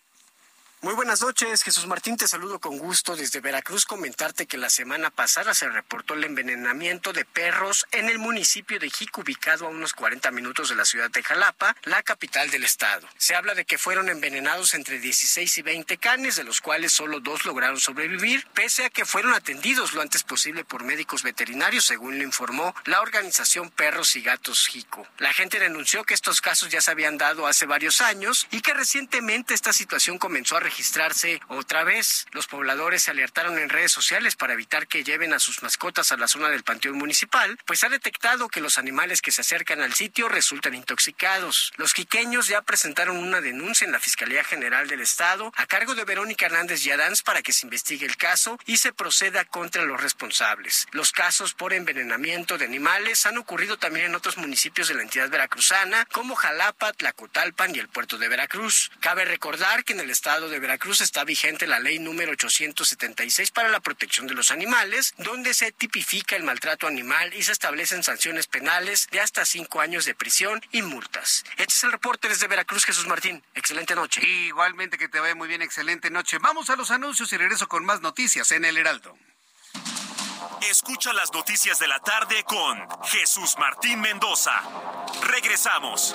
Muy buenas noches, Jesús Martín, te saludo con gusto desde Veracruz. Comentarte que la semana pasada se reportó el envenenamiento de perros en el municipio de Jico, ubicado a unos 40 minutos de la ciudad de Jalapa, la capital del estado. Se habla de que fueron envenenados entre 16 y 20 canes, de los cuales solo dos lograron sobrevivir, pese a que fueron atendidos lo antes posible por médicos veterinarios, según lo informó la organización Perros y Gatos Jico. La gente denunció que estos casos ya se habían dado hace varios años y que recientemente esta situación comenzó a registrarse otra vez. Los pobladores se alertaron en redes sociales para evitar que lleven a sus mascotas a la zona del panteón municipal, pues ha detectado que los animales que se acercan al sitio resultan intoxicados. Los quiqueños ya presentaron una denuncia en la Fiscalía General del Estado a cargo de Verónica Hernández Yadans para que se investigue el caso y se proceda contra los responsables. Los casos por envenenamiento de animales han ocurrido también en otros municipios de la entidad veracruzana, como Jalapa, Tlacotalpan y el puerto de Veracruz. Cabe recordar que en el estado de Veracruz está vigente la ley número 876 para la protección de los animales, donde se tipifica el maltrato animal y se establecen sanciones penales de hasta cinco años de prisión y multas. Este es el reporte desde Veracruz, Jesús Martín. Excelente noche. Igualmente que te vaya muy bien, excelente noche. Vamos a los anuncios y regreso con más noticias en el Heraldo. Escucha las noticias de la tarde con Jesús Martín Mendoza. Regresamos.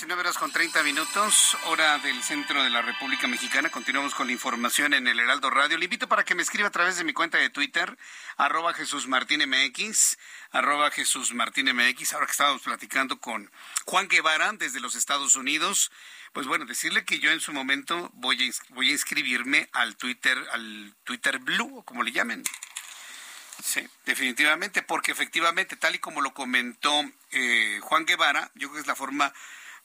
19 horas con 30 minutos, hora del centro de la República Mexicana. Continuamos con la información en el Heraldo Radio. Le invito para que me escriba a través de mi cuenta de Twitter, arroba Jesús Martín MX, arroba Jesús Martín MX. Ahora que estábamos platicando con Juan Guevara desde los Estados Unidos, pues bueno, decirle que yo en su momento voy a, voy a inscribirme al Twitter, al Twitter Blue, o como le llamen. Sí, definitivamente, porque efectivamente, tal y como lo comentó eh, Juan Guevara, yo creo que es la forma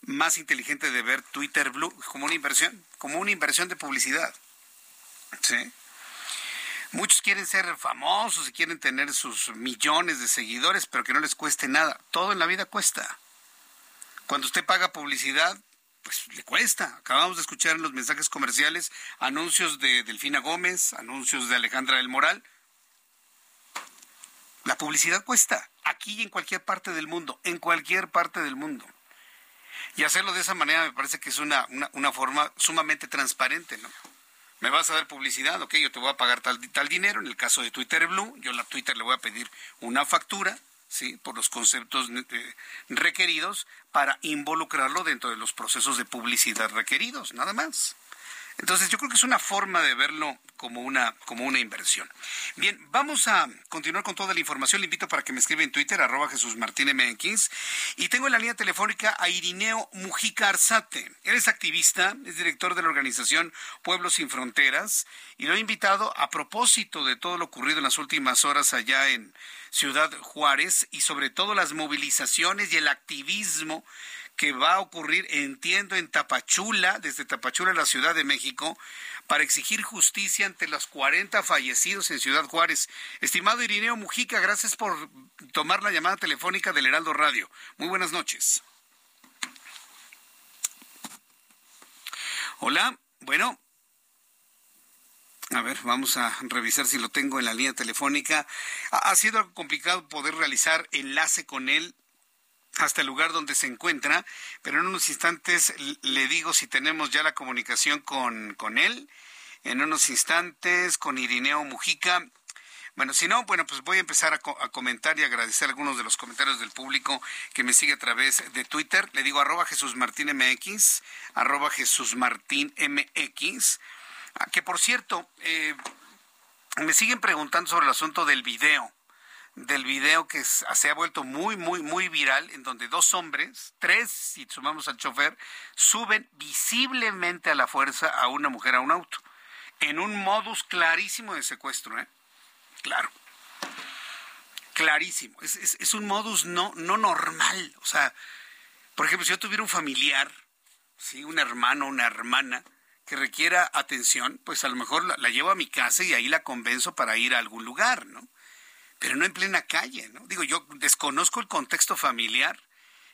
más inteligente de ver Twitter Blue como una inversión, como una inversión de publicidad. ¿Sí? Muchos quieren ser famosos y quieren tener sus millones de seguidores, pero que no les cueste nada. Todo en la vida cuesta. Cuando usted paga publicidad, pues le cuesta. Acabamos de escuchar en los mensajes comerciales anuncios de Delfina Gómez, anuncios de Alejandra del Moral. La publicidad cuesta, aquí y en cualquier parte del mundo, en cualquier parte del mundo. Y hacerlo de esa manera me parece que es una, una, forma sumamente transparente, ¿no? Me vas a dar publicidad, ok, yo te voy a pagar tal, tal dinero. En el caso de Twitter Blue, yo a Twitter le voy a pedir una factura, ¿sí? Por los conceptos eh, requeridos para involucrarlo dentro de los procesos de publicidad requeridos, nada más. Entonces yo creo que es una forma de verlo como una, como una inversión. Bien, vamos a continuar con toda la información. Le invito para que me escriba en Twitter, arroba Jesús Martín MX. Y tengo en la línea telefónica a Irineo Mujica Arzate. Él es activista, es director de la organización Pueblos Sin Fronteras y lo he invitado a propósito de todo lo ocurrido en las últimas horas allá en Ciudad Juárez y sobre todo las movilizaciones y el activismo que va a ocurrir, entiendo, en Tapachula, desde Tapachula, la Ciudad de México, para exigir justicia ante los 40 fallecidos en Ciudad Juárez. Estimado Irineo Mujica, gracias por tomar la llamada telefónica del Heraldo Radio. Muy buenas noches. Hola, bueno. A ver, vamos a revisar si lo tengo en la línea telefónica. Ha sido complicado poder realizar enlace con él hasta el lugar donde se encuentra, pero en unos instantes le digo si tenemos ya la comunicación con, con él, en unos instantes con Irineo Mujica. Bueno, si no, bueno, pues voy a empezar a, comentar y agradecer algunos de los comentarios del público que me sigue a través de Twitter. Le digo arroba Jesús Martín MX, arroba Jesús Martín MX. Ah, que por cierto, eh, me siguen preguntando sobre el asunto del video del video que se ha vuelto muy, muy, muy viral, en donde dos hombres, tres, si sumamos al chofer, suben visiblemente a la fuerza a una mujer a un auto, en un modus clarísimo de secuestro, ¿eh? Claro. Clarísimo. Es, es, un modus no, no normal. O sea, por ejemplo, si yo tuviera un familiar, ¿sí? un hermano, una hermana, que requiera atención, pues a lo mejor la, la llevo a mi casa y ahí la convenzo para ir a algún lugar, ¿no? Pero no en plena calle, ¿no? Digo, yo desconozco el contexto familiar,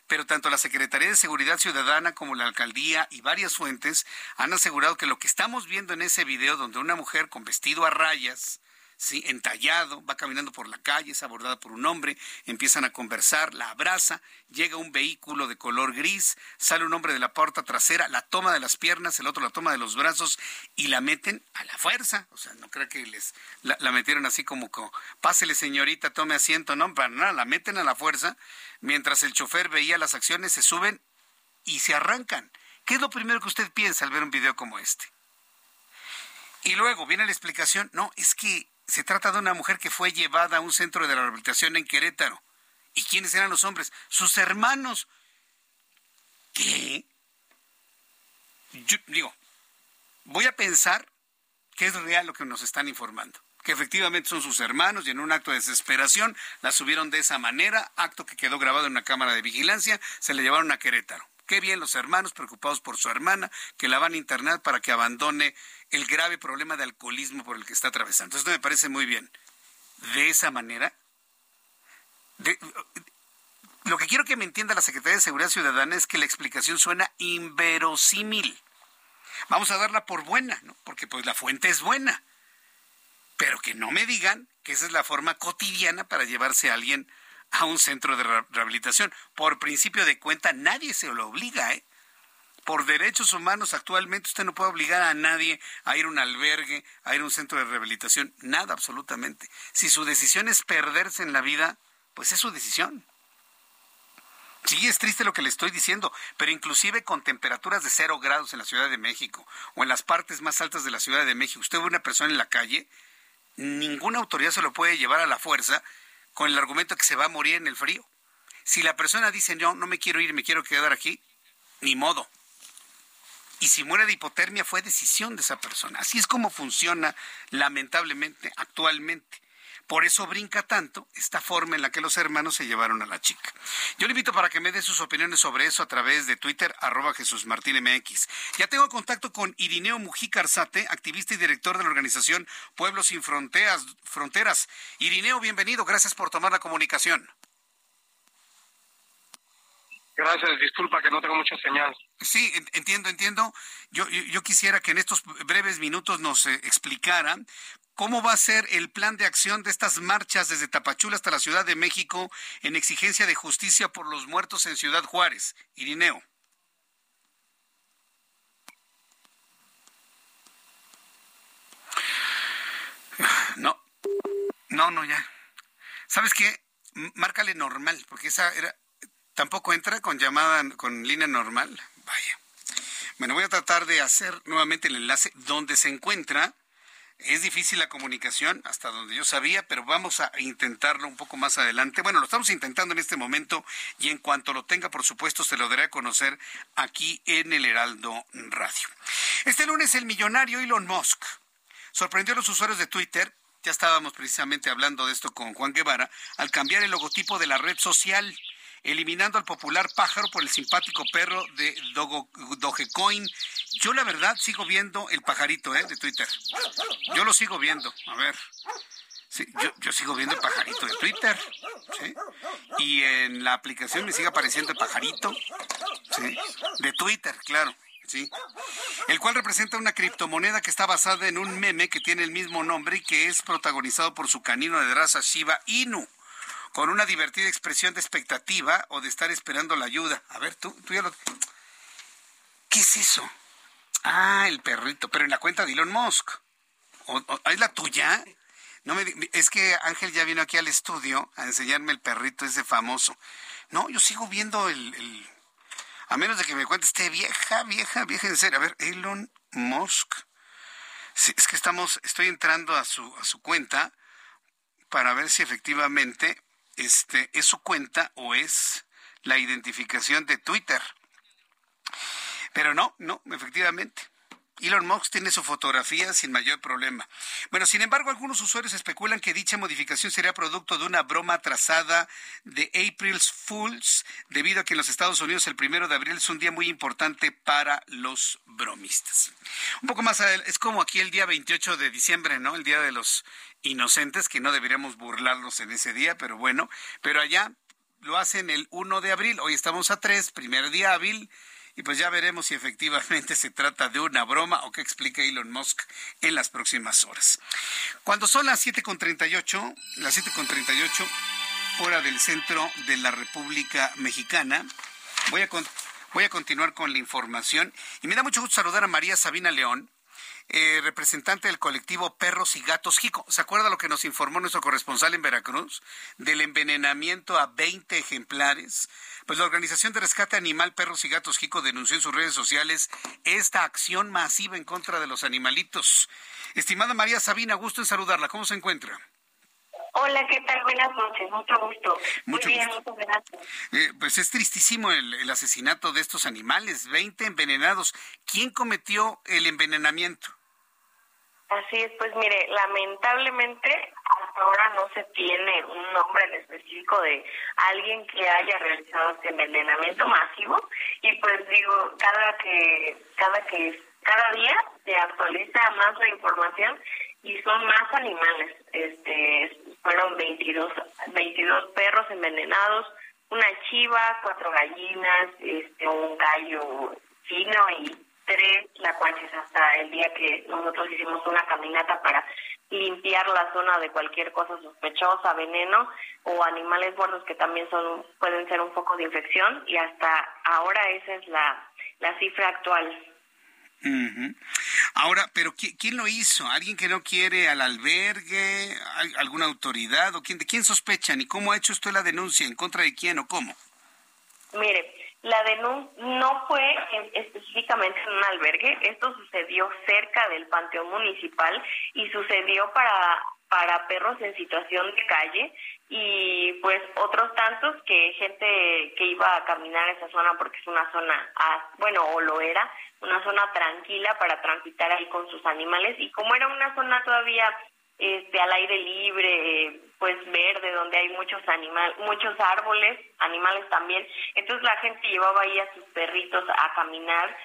pero tanto la Secretaría de Seguridad Ciudadana como la alcaldía y varias fuentes han asegurado que lo que estamos viendo en ese video donde una mujer con vestido a rayas ¿sí? entallado, va caminando por la calle, es abordada por un hombre, empiezan a conversar, la abraza, llega un vehículo de color gris, sale un hombre de la puerta trasera, la toma de las piernas, el otro la toma de los brazos y la meten a la fuerza. O sea, no creo que les la, metieron así como, como, pásele señorita, tome asiento, no, para nada, la meten a la fuerza. Mientras el chofer veía las acciones, se suben y se arrancan. ¿Qué es lo primero que usted piensa al ver un video como este? Y luego viene la explicación, no, es que se trata de una mujer que fue llevada a un centro de rehabilitación en Querétaro. ¿Y quiénes eran los hombres? Sus hermanos. ¿Qué? Yo, digo, voy a pensar que es real lo que nos están informando. Que efectivamente son sus hermanos y en un acto de desesperación la subieron de esa manera, acto que quedó grabado en una cámara de vigilancia, se le llevaron a Querétaro. Qué bien los hermanos preocupados por su hermana, que la van a internar para que abandone el grave problema de alcoholismo por el que está atravesando. Esto me parece muy bien. De esa manera, lo que quiero que me entienda la Secretaría de Seguridad Ciudadana es que la explicación suena inverosímil. Vamos a darla por buena, ¿no? porque pues la fuente es buena. Pero que no me digan que esa es la forma cotidiana para llevarse a alguien a un centro de rehabilitación. Por principio de cuenta, nadie se lo obliga, ¿eh? Por derechos humanos actualmente usted no puede obligar a nadie a ir a un albergue, a ir a un centro de rehabilitación, nada absolutamente. Si su decisión es perderse en la vida, pues es su decisión. Sí, es triste lo que le estoy diciendo, pero inclusive con temperaturas de cero grados en la Ciudad de México o en las partes más altas de la Ciudad de México, usted ve una persona en la calle, ninguna autoridad se lo puede llevar a la fuerza con el argumento que se va a morir en el frío. Si la persona dice, no, no me quiero ir, me quiero quedar aquí, ni modo. Y si muere de hipotermia fue decisión de esa persona. Así es como funciona lamentablemente actualmente. Por eso brinca tanto esta forma en la que los hermanos se llevaron a la chica. Yo le invito para que me dé sus opiniones sobre eso a través de Twitter, arroba Jesús Martín MX. Ya tengo contacto con Irineo Mujica Arzate, activista y director de la organización Pueblos Sin Fronteras. Fronteras. Irineo, bienvenido. Gracias por tomar la comunicación. Gracias, disculpa que no tengo mucha señal. Sí, entiendo, entiendo. Yo, yo, quisiera que en estos breves minutos nos eh, explicara cómo va a ser el plan de acción de estas marchas desde Tapachula hasta la Ciudad de México en exigencia de justicia por los muertos en Ciudad Juárez. Irineo. No, no, no, ya. ¿Sabes qué? Márcale normal, porque esa era, tampoco entra con llamada, con línea normal. Vaya. Bueno, voy a tratar de hacer nuevamente el enlace donde se encuentra. Es difícil la comunicación, hasta donde yo sabía, pero vamos a intentarlo un poco más adelante. Bueno, lo estamos intentando en este momento y en cuanto lo tenga, por supuesto, se lo daré a conocer aquí en el Heraldo Radio. Este lunes el millonario Elon Musk sorprendió a los usuarios de Twitter ya estábamos precisamente hablando de esto con Juan Guevara, al cambiar el logotipo de la red social eliminando al popular pájaro por el simpático perro de Dogecoin. Yo la verdad sigo viendo el pajarito ¿eh? de Twitter. Yo lo sigo viendo. A ver. yo, sigo viendo el pajarito de Twitter. Y en la aplicación me sigue apareciendo el pajarito. De Twitter, claro. Sí. El cual representa una criptomoneda que está basada en un meme que tiene el mismo nombre y que es protagonizado por su canino de raza Shiba Inu con una divertida expresión de expectativa o de estar esperando la ayuda. A ver, tú, tú ya lo... ¿Qué es eso? Ah, el perrito, pero en la cuenta de Elon Musk. ¿Es la tuya? No me, es que Ángel ya vino aquí al estudio a enseñarme el perrito ese famoso. No, yo sigo viendo el, a menos de que me cuente esté vieja, vieja, vieja en serio. A ver, Elon Musk. es que estamos, estoy entrando a su, a su cuenta para ver si efectivamente este, ¿es su cuenta o es la identificación de Twitter? Pero no, no, efectivamente. Elon Musk tiene su fotografía sin mayor problema. Bueno, sin embargo, algunos usuarios especulan que dicha modificación sería producto de una broma atrasada de April's Fools, debido a que en los Estados Unidos el primero de abril es un día muy importante para los bromistas. Un poco más adelante, es como aquí el día 28 de diciembre, ¿no? El día de los inocentes, que no deberíamos burlarnos en ese día, pero bueno, pero allá lo hacen el 1 de abril, hoy estamos a 3, primer día hábil y pues ya veremos si efectivamente se trata de una broma o qué explica Elon Musk en las próximas horas. Cuando son las 7.38, las 7.38, hora del centro de la República Mexicana, voy a, voy a continuar con la información y me da mucho gusto saludar a María Sabina León, eh, representante del colectivo Perros y Gatos Jico. ¿Se acuerda lo que nos informó nuestro corresponsal en Veracruz? Del envenenamiento a 20 ejemplares. Pues la Organización de Rescate Animal Perros y Gatos Jico denunció en sus redes sociales esta acción masiva en contra de los animalitos. Estimada María Sabina, gusto en saludarla. ¿Cómo se encuentra? Hola, ¿qué tal? Buenas noches, mucho gusto. Muy bien, muchas gracias. Eh, pues es tristísimo el, el, asesinato de estos animales, 20 envenenados. ¿Quién cometió el envenenamiento? Así es, pues mire, lamentablemente hasta ahora no se tiene un nombre en específico de alguien que haya realizado este envenenamiento masivo y pues digo, cada que cada que cada día se actualiza más la información y son más animales. Este fueron 22 22 perros envenenados, una chiva, cuatro gallinas, este un gallo fino y tres lacuaches hasta el día que nosotros hicimos una caminata para limpiar la zona de cualquier cosa sospechosa, veneno o animales muertos que también son pueden ser un foco de infección y hasta ahora esa es la, la cifra actual. Ahora, pero ¿quién lo hizo? ¿Alguien que no quiere al albergue? ¿Alguna autoridad? ¿O quién, de quién sospechan? ¿Y cómo ha hecho usted la denuncia? ¿En contra de quién o cómo? Mire, la denuncia no fue específicamente en un albergue, esto sucedió cerca del Panteón Municipal y sucedió para, para perros en situación de calle y pues otros tantos que gente que iba a caminar esa zona porque es una zona, ah, bueno, o lo era, una zona tranquila para transitar ahí con sus animales y como era una zona todavía este, al aire libre, pues verde, donde hay muchos animales, muchos árboles, animales también. Entonces la gente llevaba ahí a sus perritos a caminar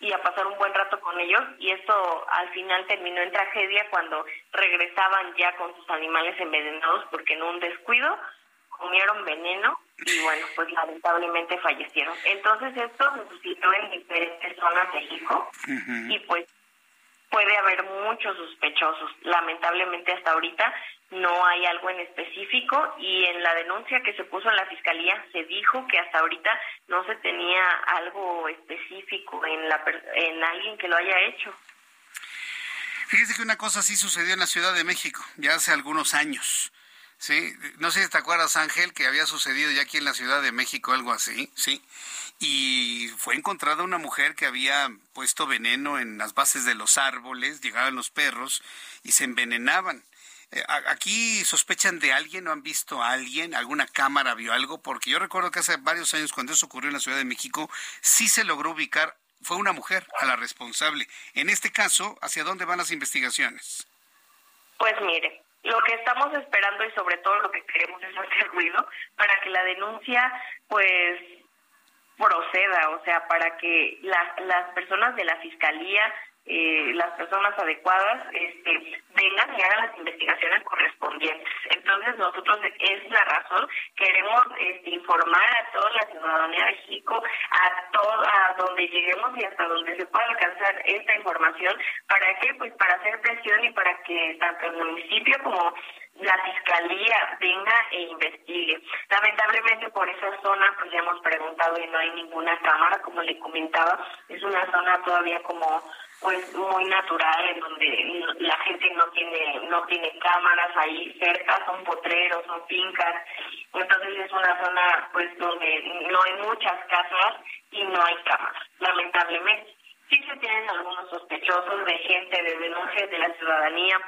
y a pasar un buen rato con ellos y esto al final terminó en tragedia cuando regresaban ya con sus animales envenenados porque en un descuido comieron veneno y bueno, pues lamentablemente fallecieron. Entonces esto se suscitó en diferentes zonas de México y pues puede haber muchos sospechosos. Lamentablemente hasta ahorita no hay algo en específico y en la denuncia que se puso en la fiscalía se dijo que hasta ahorita no se tenía algo específico en la en alguien que lo haya hecho. Fíjese que una cosa sí sucedió en la Ciudad de México ya hace algunos años. Sí, no sé si te acuerdas, Ángel, que había sucedido ya aquí en la Ciudad de México algo así, sí. Y fue encontrada una mujer que había puesto veneno en las bases de los árboles, llegaban los perros y se envenenaban. Eh, ¿Aquí sospechan de alguien o han visto a alguien? ¿Alguna cámara vio algo? Porque yo recuerdo que hace varios años, cuando eso ocurrió en la Ciudad de México, sí se logró ubicar, fue una mujer a la responsable. En este caso, ¿hacia dónde van las investigaciones? Pues mire, lo que estamos esperando y sobre todo lo que queremos es hacer ruido para que la denuncia pues proceda, o sea, para que las personas de la fiscalía eh, las personas adecuadas este, vengan y hagan las investigaciones correspondientes. Entonces nosotros es la razón, queremos este, informar a toda la ciudadanía de México, a toda donde lleguemos y hasta donde se pueda alcanzar esta información. ¿Para qué? Pues para hacer presión y para que tanto el municipio como la fiscalía venga e investigue. Lamentablemente por esa zona pues ya hemos preguntado y no hay ninguna cámara, como le comentaba, es una zona todavía como pues muy natural en donde la gente no tiene no tiene cámaras ahí cerca son potreros son fincas. Entonces es una zona pues donde no hay muchas casas y no hay cámaras lamentablemente. Sí se tienen algunos sospechosos de gente de denuncias de la ciudadanía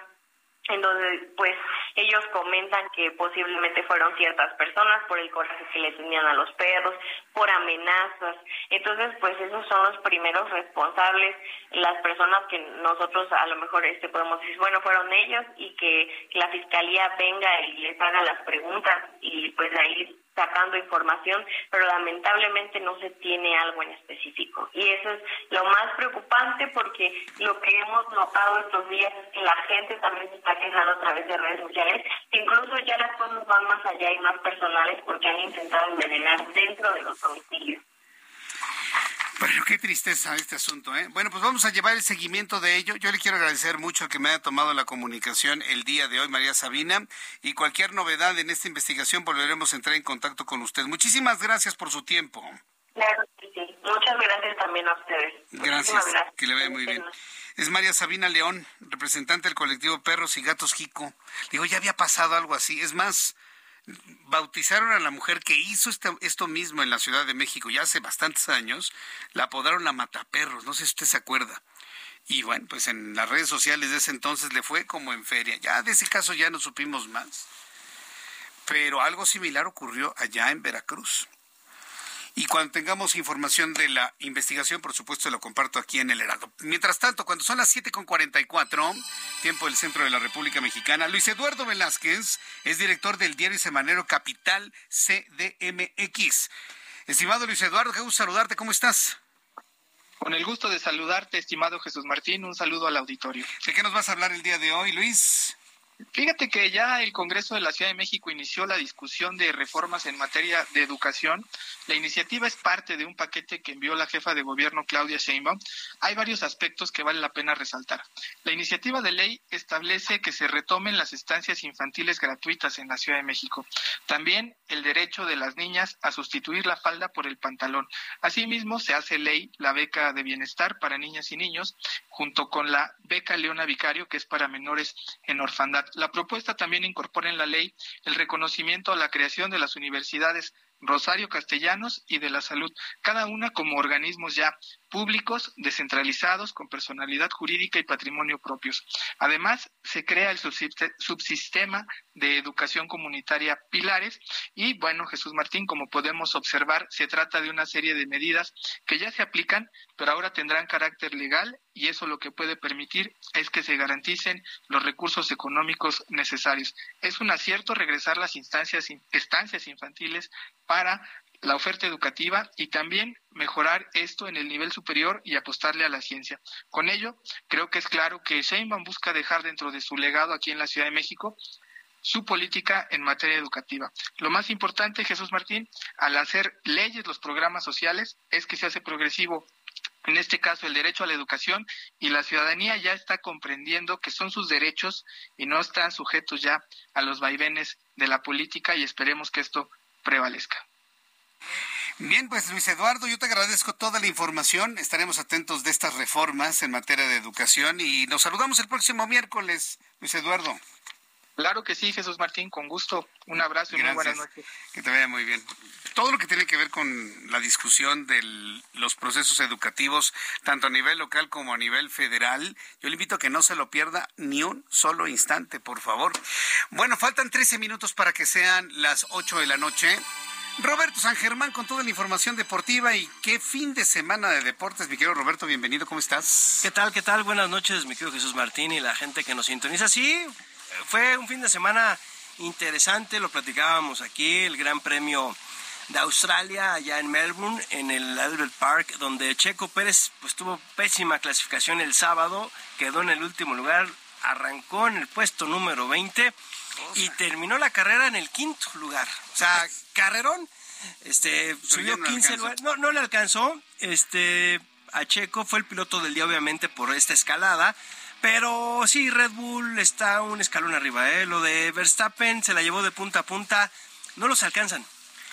en donde pues ellos comentan que posiblemente fueron ciertas personas por el coraje que le tenían a los perros, por amenazas. Entonces, pues esos son los primeros responsables, las personas que nosotros a lo mejor este podemos decir, bueno, fueron ellos y que la fiscalía venga y les haga las preguntas y pues ahí sacando información, pero lamentablemente no se tiene algo en específico. Y eso es lo más preocupante porque lo que hemos notado estos días es que la gente también se está quejando a través de redes sociales, incluso ya las cosas van más allá y más personales porque han intentado envenenar dentro de los domicilios. Bueno, qué tristeza este asunto, ¿eh? Bueno, pues vamos a llevar el seguimiento de ello. Yo le quiero agradecer mucho que me haya tomado la comunicación el día de hoy, María Sabina, y cualquier novedad en esta investigación volveremos a entrar en contacto con usted. Muchísimas gracias por su tiempo. Claro sí. Muchas gracias también a ustedes. Gracias, que le vaya muy bien. Es María Sabina León, representante del colectivo Perros y Gatos Jico. Digo, ya había pasado algo así. Es más, bautizaron a la mujer que hizo esto, mismo en la Ciudad de México ya hace bastantes años, la apodaron la Mataperros, no sé si usted se acuerda. Y bueno, pues en las redes sociales de ese entonces le fue como en feria. Ya de ese caso ya no supimos más. Pero algo similar ocurrió allá en Veracruz. Y cuando tengamos información de la investigación, por supuesto, lo comparto aquí en el Heraldo. Mientras tanto, cuando son las 7.44, tiempo del centro de la República Mexicana, Luis Eduardo Velázquez es director del diario semanero Capital CDMX. Estimado Luis Eduardo, qué gusto saludarte, ¿cómo estás? Con el gusto de saludarte, estimado Jesús Martín, un saludo al auditorio. ¿De qué nos vas a hablar el día de hoy, Luis? Fíjate que ya el Congreso de la Ciudad de México inició la discusión de reformas en materia de educación. La iniciativa es parte de un paquete que envió la jefa de gobierno Claudia Sheinbaum. Hay varios aspectos que vale la pena resaltar. La iniciativa de ley establece que se retomen las estancias infantiles gratuitas en la Ciudad de México. También el derecho de las niñas a sustituir la falda por el pantalón. Asimismo, se hace ley la beca de bienestar para niñas y niños, junto con la beca Leona Vicario, que es para menores en orfandad. La propuesta también incorpora en la ley el reconocimiento a la creación de las universidades Rosario Castellanos y de la Salud, cada una como organismos ya públicos, descentralizados, con personalidad jurídica y patrimonio propios. Además, se crea el subsistema de educación comunitaria Pilares y, bueno, Jesús Martín, como podemos observar, se trata de una serie de medidas que ya se aplican, pero ahora tendrán carácter legal y eso lo que puede permitir es que se garanticen los recursos económicos necesarios. Es un acierto regresar las instancias, estancias infantiles para la oferta educativa y también mejorar esto en el nivel superior y apostarle a la ciencia. Con ello, creo que es claro que Sheinbaum busca dejar dentro de su legado aquí en la Ciudad de México su política en materia educativa. Lo más importante, Jesús Martín, al hacer leyes los programas sociales, es que se hace progresivo en este caso el derecho a la educación y la ciudadanía ya está comprendiendo que son sus derechos y no están sujetos ya a los vaivenes de la política y esperemos que esto prevalezca. Bien, pues Luis Eduardo, yo te agradezco toda la información. Estaremos atentos de estas reformas en materia de educación y nos saludamos el próximo miércoles, Luis Eduardo. Claro que sí, Jesús Martín, con gusto. Un abrazo y muy buenas noches. Que te vaya muy bien. Todo lo que tiene que ver con la discusión de los procesos educativos, tanto a nivel local como a nivel federal, yo le invito a que no se lo pierda ni un solo instante, por favor. Bueno, faltan 13 minutos para que sean las 8 de la noche. Roberto San Germán con toda la información deportiva y qué fin de semana de deportes, mi querido Roberto, bienvenido, ¿cómo estás? ¿Qué tal, qué tal? Buenas noches, mi querido Jesús Martín y la gente que nos sintoniza. Sí, fue un fin de semana interesante, lo platicábamos aquí, el Gran Premio de Australia allá en Melbourne, en el Albert Park, donde Checo Pérez pues tuvo pésima clasificación el sábado, quedó en el último lugar, arrancó en el puesto número 20 y terminó la carrera en el quinto lugar. O sea, carrerón. Este, subió 15 lugares. No, no le alcanzó. Este, a Checo fue el piloto del día, obviamente, por esta escalada. Pero sí, Red Bull está un escalón arriba. ¿eh? Lo de Verstappen se la llevó de punta a punta. No los alcanzan.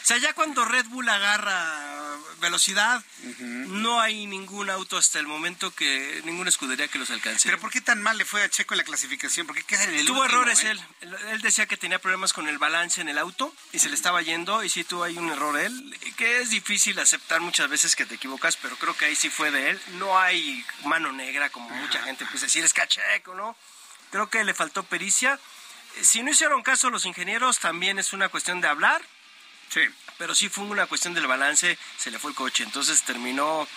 O sea, ya cuando Red Bull agarra velocidad, no hay ningún auto hasta el momento que ninguna escudería que los alcance. Pero ¿por qué tan mal le fue a Checo en la clasificación? ¿Por qué queda en el Tuvo errores eh? él. Él decía que tenía problemas con el balance en el auto y se le estaba yendo y sí tuvo ahí un error él, que es difícil aceptar muchas veces que te equivocas, pero creo que ahí sí fue de él. No hay mano negra como mucha gente puede decir, es cacheco, ¿no? Creo que le faltó pericia. Si no hicieron caso los ingenieros, también es una cuestión de hablar Sí. Pero sí fue una cuestión del balance, se le fue el coche. Entonces terminó.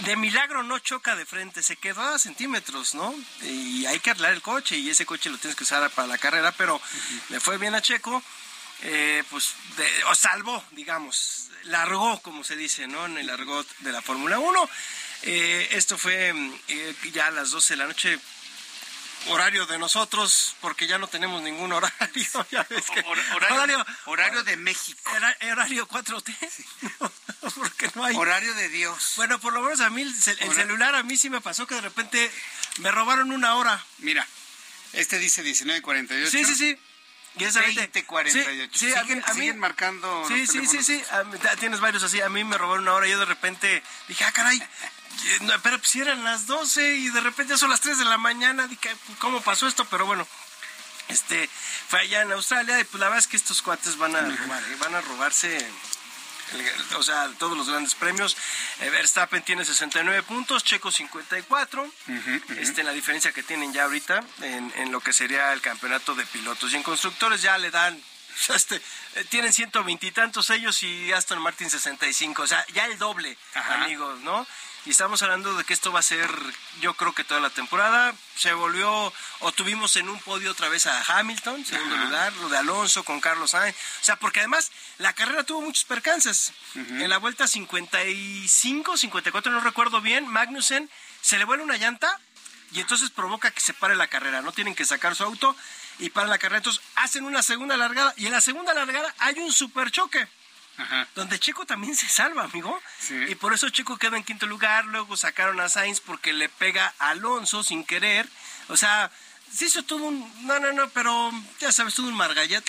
De milagro no choca de frente, se quedó a centímetros, ¿no? Y hay que arreglar el coche y ese coche lo tienes que usar para la carrera, pero le fue bien a Checo, eh, pues, o salvó, digamos, largó, como se dice, ¿no? En el argot de la Fórmula 1. Eh, esto fue eh, ya a las 12 de la noche, horario de nosotros, porque ya no tenemos ningún horario. [LAUGHS] Ya ves que, horario, horario, de México. horario 4T. [LAUGHS] porque no hay. Horario de Dios. Bueno, por lo menos a mí el, celular a mí sí me pasó que de repente me robaron una hora. Mira, este dice 19.48. Sí, sí, sí. Y esa 20.48. Sí, ¿Siguen, a mí, marcando. Sí, sí, sí, sí. Tienes varios así. A mí me robaron una hora y yo de repente dije, ah, caray pero pues si eran las 12 y de repente son las 3 de la mañana, dije, ¿cómo pasó esto? Pero bueno, este fue allá en Australia y pues la verdad es que estos cuates van a robar, ¿eh? van a robarse o sea, todos los grandes premios. Eh, Verstappen tiene 69 puntos, Checo 54. Este, la diferencia que tienen ya ahorita en, en, lo que sería el campeonato de pilotos. Y en constructores ya le dan, [LAUGHS] este, eh, tienen 120 y tantos ellos y Aston Martin 65. O sea, ya el doble, amigos, ¿no? Y estamos hablando de que esto va a ser, yo creo que toda la temporada. Se volvió, o tuvimos en un podio otra vez a Hamilton, segundo lugar, lo de Alonso con Carlos Sainz. O sea, porque además la carrera tuvo muchos percances. En la vuelta 55, 54, no recuerdo bien, Magnussen se le vuelve una llanta y entonces provoca que se pare la carrera. No tienen que sacar su auto y para la carrera. Entonces hacen una segunda largada y en la segunda largada hay un super choque donde Checo también se salva, amigo. Y por eso Checo queda en quinto lugar. Luego sacaron a Sainz porque le pega a Alonso sin querer. O sea, se hizo todo un. No, no, no, pero ya sabes, todo un margallet.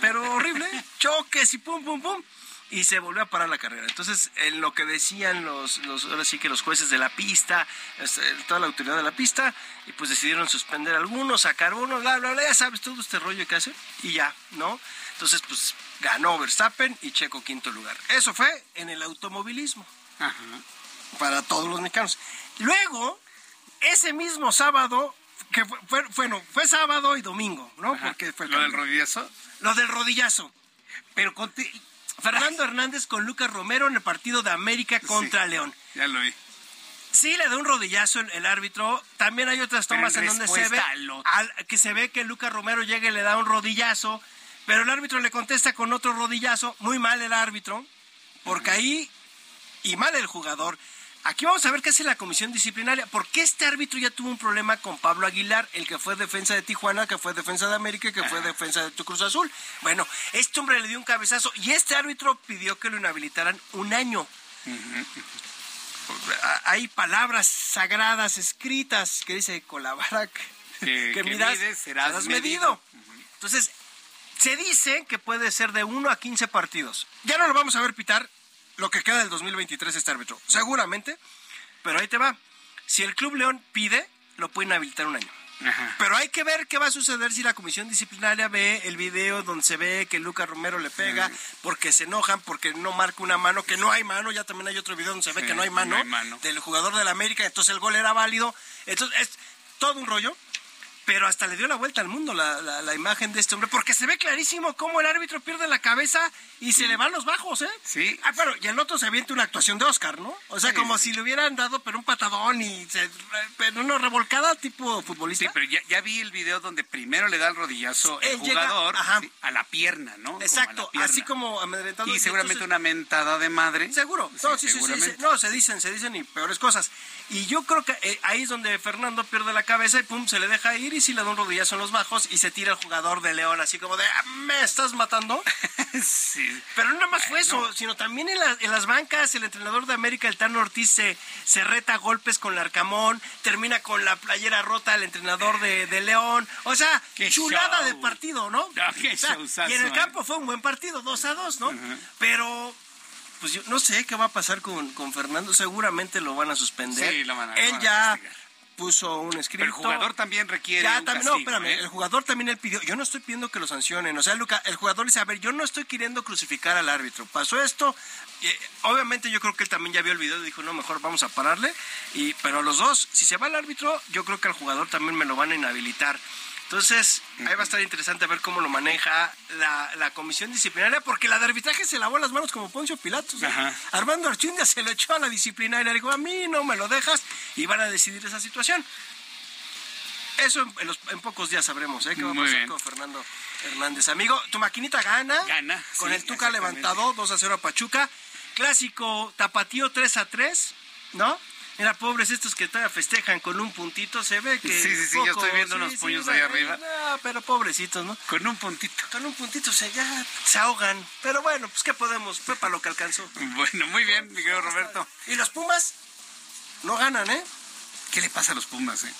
Pero horrible. [LAUGHS] Choques y pum, pum, pum y se volvió a parar la carrera. Entonces, en lo que decían los, los ahora sí que los jueces de la pista, este, toda la autoridad de la pista, y pues decidieron suspender algunos, sacar uno, bla, bla, bla, ya sabes todo este rollo que hace, y ya, ¿no? Entonces, pues ganó Verstappen y Checo quinto lugar. Eso fue en el automovilismo. para todos los mexicanos. Luego, ese mismo sábado, que fue, fue- bueno, fue sábado y domingo, ¿no? Porque fue ¿Lo del rodillazo? Lo del rodillazo. Pero. Fernando Hernández con Lucas Romero en el partido de América contra León. Ya lo vi. Sí, le da un rodillazo el, el árbitro. También hay otras tomas en en donde se ve al- que se ve que Lucas Romero llega y le da un rodillazo, pero el árbitro le contesta con otro rodillazo. Muy mal el árbitro, porque ahí y mal el jugador. Aquí vamos a ver qué hace la comisión disciplinaria, porque este árbitro ya tuvo un problema con Pablo Aguilar, el que fue defensa de Tijuana, que fue defensa de América que fue defensa de tu Cruz Azul. Bueno, este hombre le dio un cabezazo y este árbitro pidió que lo inhabilitaran un año. Hay palabras sagradas escritas que dice Colabarak, Que- que midas, mides, serás serás medido. medido. Entonces, se dice que puede ser de 1 a 15 partidos. Ya no lo vamos a ver pitar lo que queda del 2023 este árbitro, seguramente, pero ahí te va. Si el Club León pide, lo pueden habilitar un año. Pero hay que ver qué va a suceder si la comisión disciplinaria ve el video donde se ve que Lucas Romero le pega porque se enojan, porque no marca una mano, que no hay mano, ya también hay otro video donde se ve Sí, que no hay mano, no hay mano. del jugador del América, entonces el gol era válido. Entonces es todo un rollo. Pero hasta le dio la vuelta al mundo la, la- la imagen de este hombre, porque se ve clarísimo cómo el árbitro pierde la cabeza y se le van los bajos, ¿eh? Sí. Ah, pero y el otro se avienta una actuación de Oscar, ¿no? O sea, Sí, como si le hubieran dado pero un patadón y se, pero una revolcada tipo futbolista. Sí, pero ya, ya vi el video donde primero le da el rodillazo el jugador sí, a la pierna, ¿no? Como Exacto, pierna. así como amedrentado. Y seguramente entonces- una mentada de madre. Seguro, no, sí, sí. no, se dicen, se dicen y peores cosas. Y yo creo que eh, ahí es donde Fernando pierde la cabeza y pum, se le deja ir y si le da un rodillazo en los bajos y se tira el jugador de León, así como de, "Ah, ¿me estás matando? [LAUGHS] sí. Pero no nada más fue eso, sino también en, la- en las bancas, el entrenador de América, el Tano Ortiz, se, se reta a golpes con el Arcamón, termina con la playera rota el entrenador de, de León. O sea, Qué chulada show. de partido, ¿no? Ah, qué O sea, y en el ¿eh? campo fue un buen partido, 2 a 2, ¿no? Pero pues yo no sé qué va a pasar con, con Fernando. Seguramente lo van a suspender. Sí, lo van a- Él van ya puso un escrito. Pero el jugador también requiere Ya, un también, no, castigo, espérame, ¿eh? el jugador también él pidió, yo no estoy pidiendo que lo sancionen, o sea, Luca, el jugador dice, a ver, yo no estoy queriendo crucificar al árbitro, pasó esto, y, eh, obviamente yo creo que él también ya vio el video y dijo, no, mejor vamos a pararle, y, pero los dos, si se va el árbitro, yo creo que al jugador también me lo van a inhabilitar. Entonces, ahí va a estar interesante ver cómo lo maneja la, la comisión disciplinaria, porque la de arbitraje se lavó las manos como Poncio Pilatos. ¿eh? Armando Archundia se lo echó a la disciplinaria, le dijo, a mí no me lo dejas, y van a decidir esa situación. Eso en, los- en pocos días sabremos, ¿eh? ¿Qué va a pasar con Fernando Hernández? Amigo, tu maquinita gana. Gana, Con sí, el Tuca levantado, 2 a 0 a Pachuca. Clásico tapatío 3 a 3, ¿no? Mira, pobres estos que todavía festejan con un puntito, se ve que... Sí, sí, sí, yo estoy viendo unos puños ahí arriba. No, pero pobrecitos, ¿no? Con un puntito. Con un puntito se, ya se ahogan. Pero bueno, pues ¿qué podemos? Fue para lo que alcanzó. [LAUGHS] Bueno, muy bien, mi querido Roberto. Y los Pumas no ganan, ¿eh? ¿Qué le pasa a los Pumas, eh?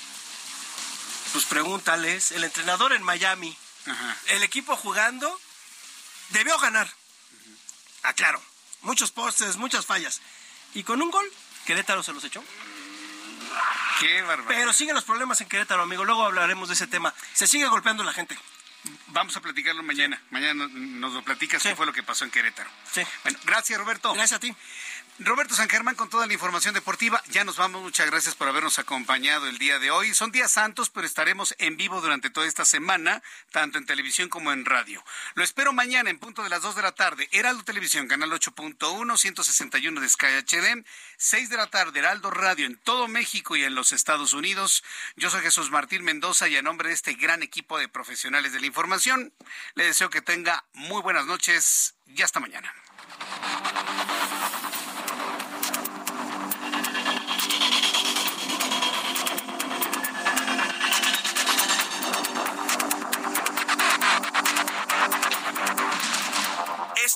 Pues pregúntales. El entrenador en Miami, Ajá. el equipo jugando, debió ganar. Ah, claro. Muchos postes, muchas fallas. Y con un gol, Querétaro se los echó. Qué bárbaro. Pero siguen los problemas en Querétaro, amigo. Luego hablaremos de ese tema. Se sigue golpeando la gente. Vamos a platicarlo mañana. Mañana nos, nos lo platicas qué fue lo que pasó en Querétaro. Sí. Bueno, gracias, Roberto. Gracias a ti. Roberto San Germán con toda la información deportiva. Ya nos vamos. Muchas gracias por habernos acompañado el día de hoy. Son días santos, pero estaremos en vivo durante toda esta semana, tanto en televisión como en radio. Lo espero mañana en punto de las 2 de la tarde. Heraldo Televisión, canal 8.1, 161 de Sky HD. 6 de la tarde, Heraldo Radio en todo México y en los Estados Unidos. Yo soy Jesús Martín Mendoza y a nombre de este gran equipo de profesionales de la información, le deseo que tenga muy buenas noches y hasta mañana.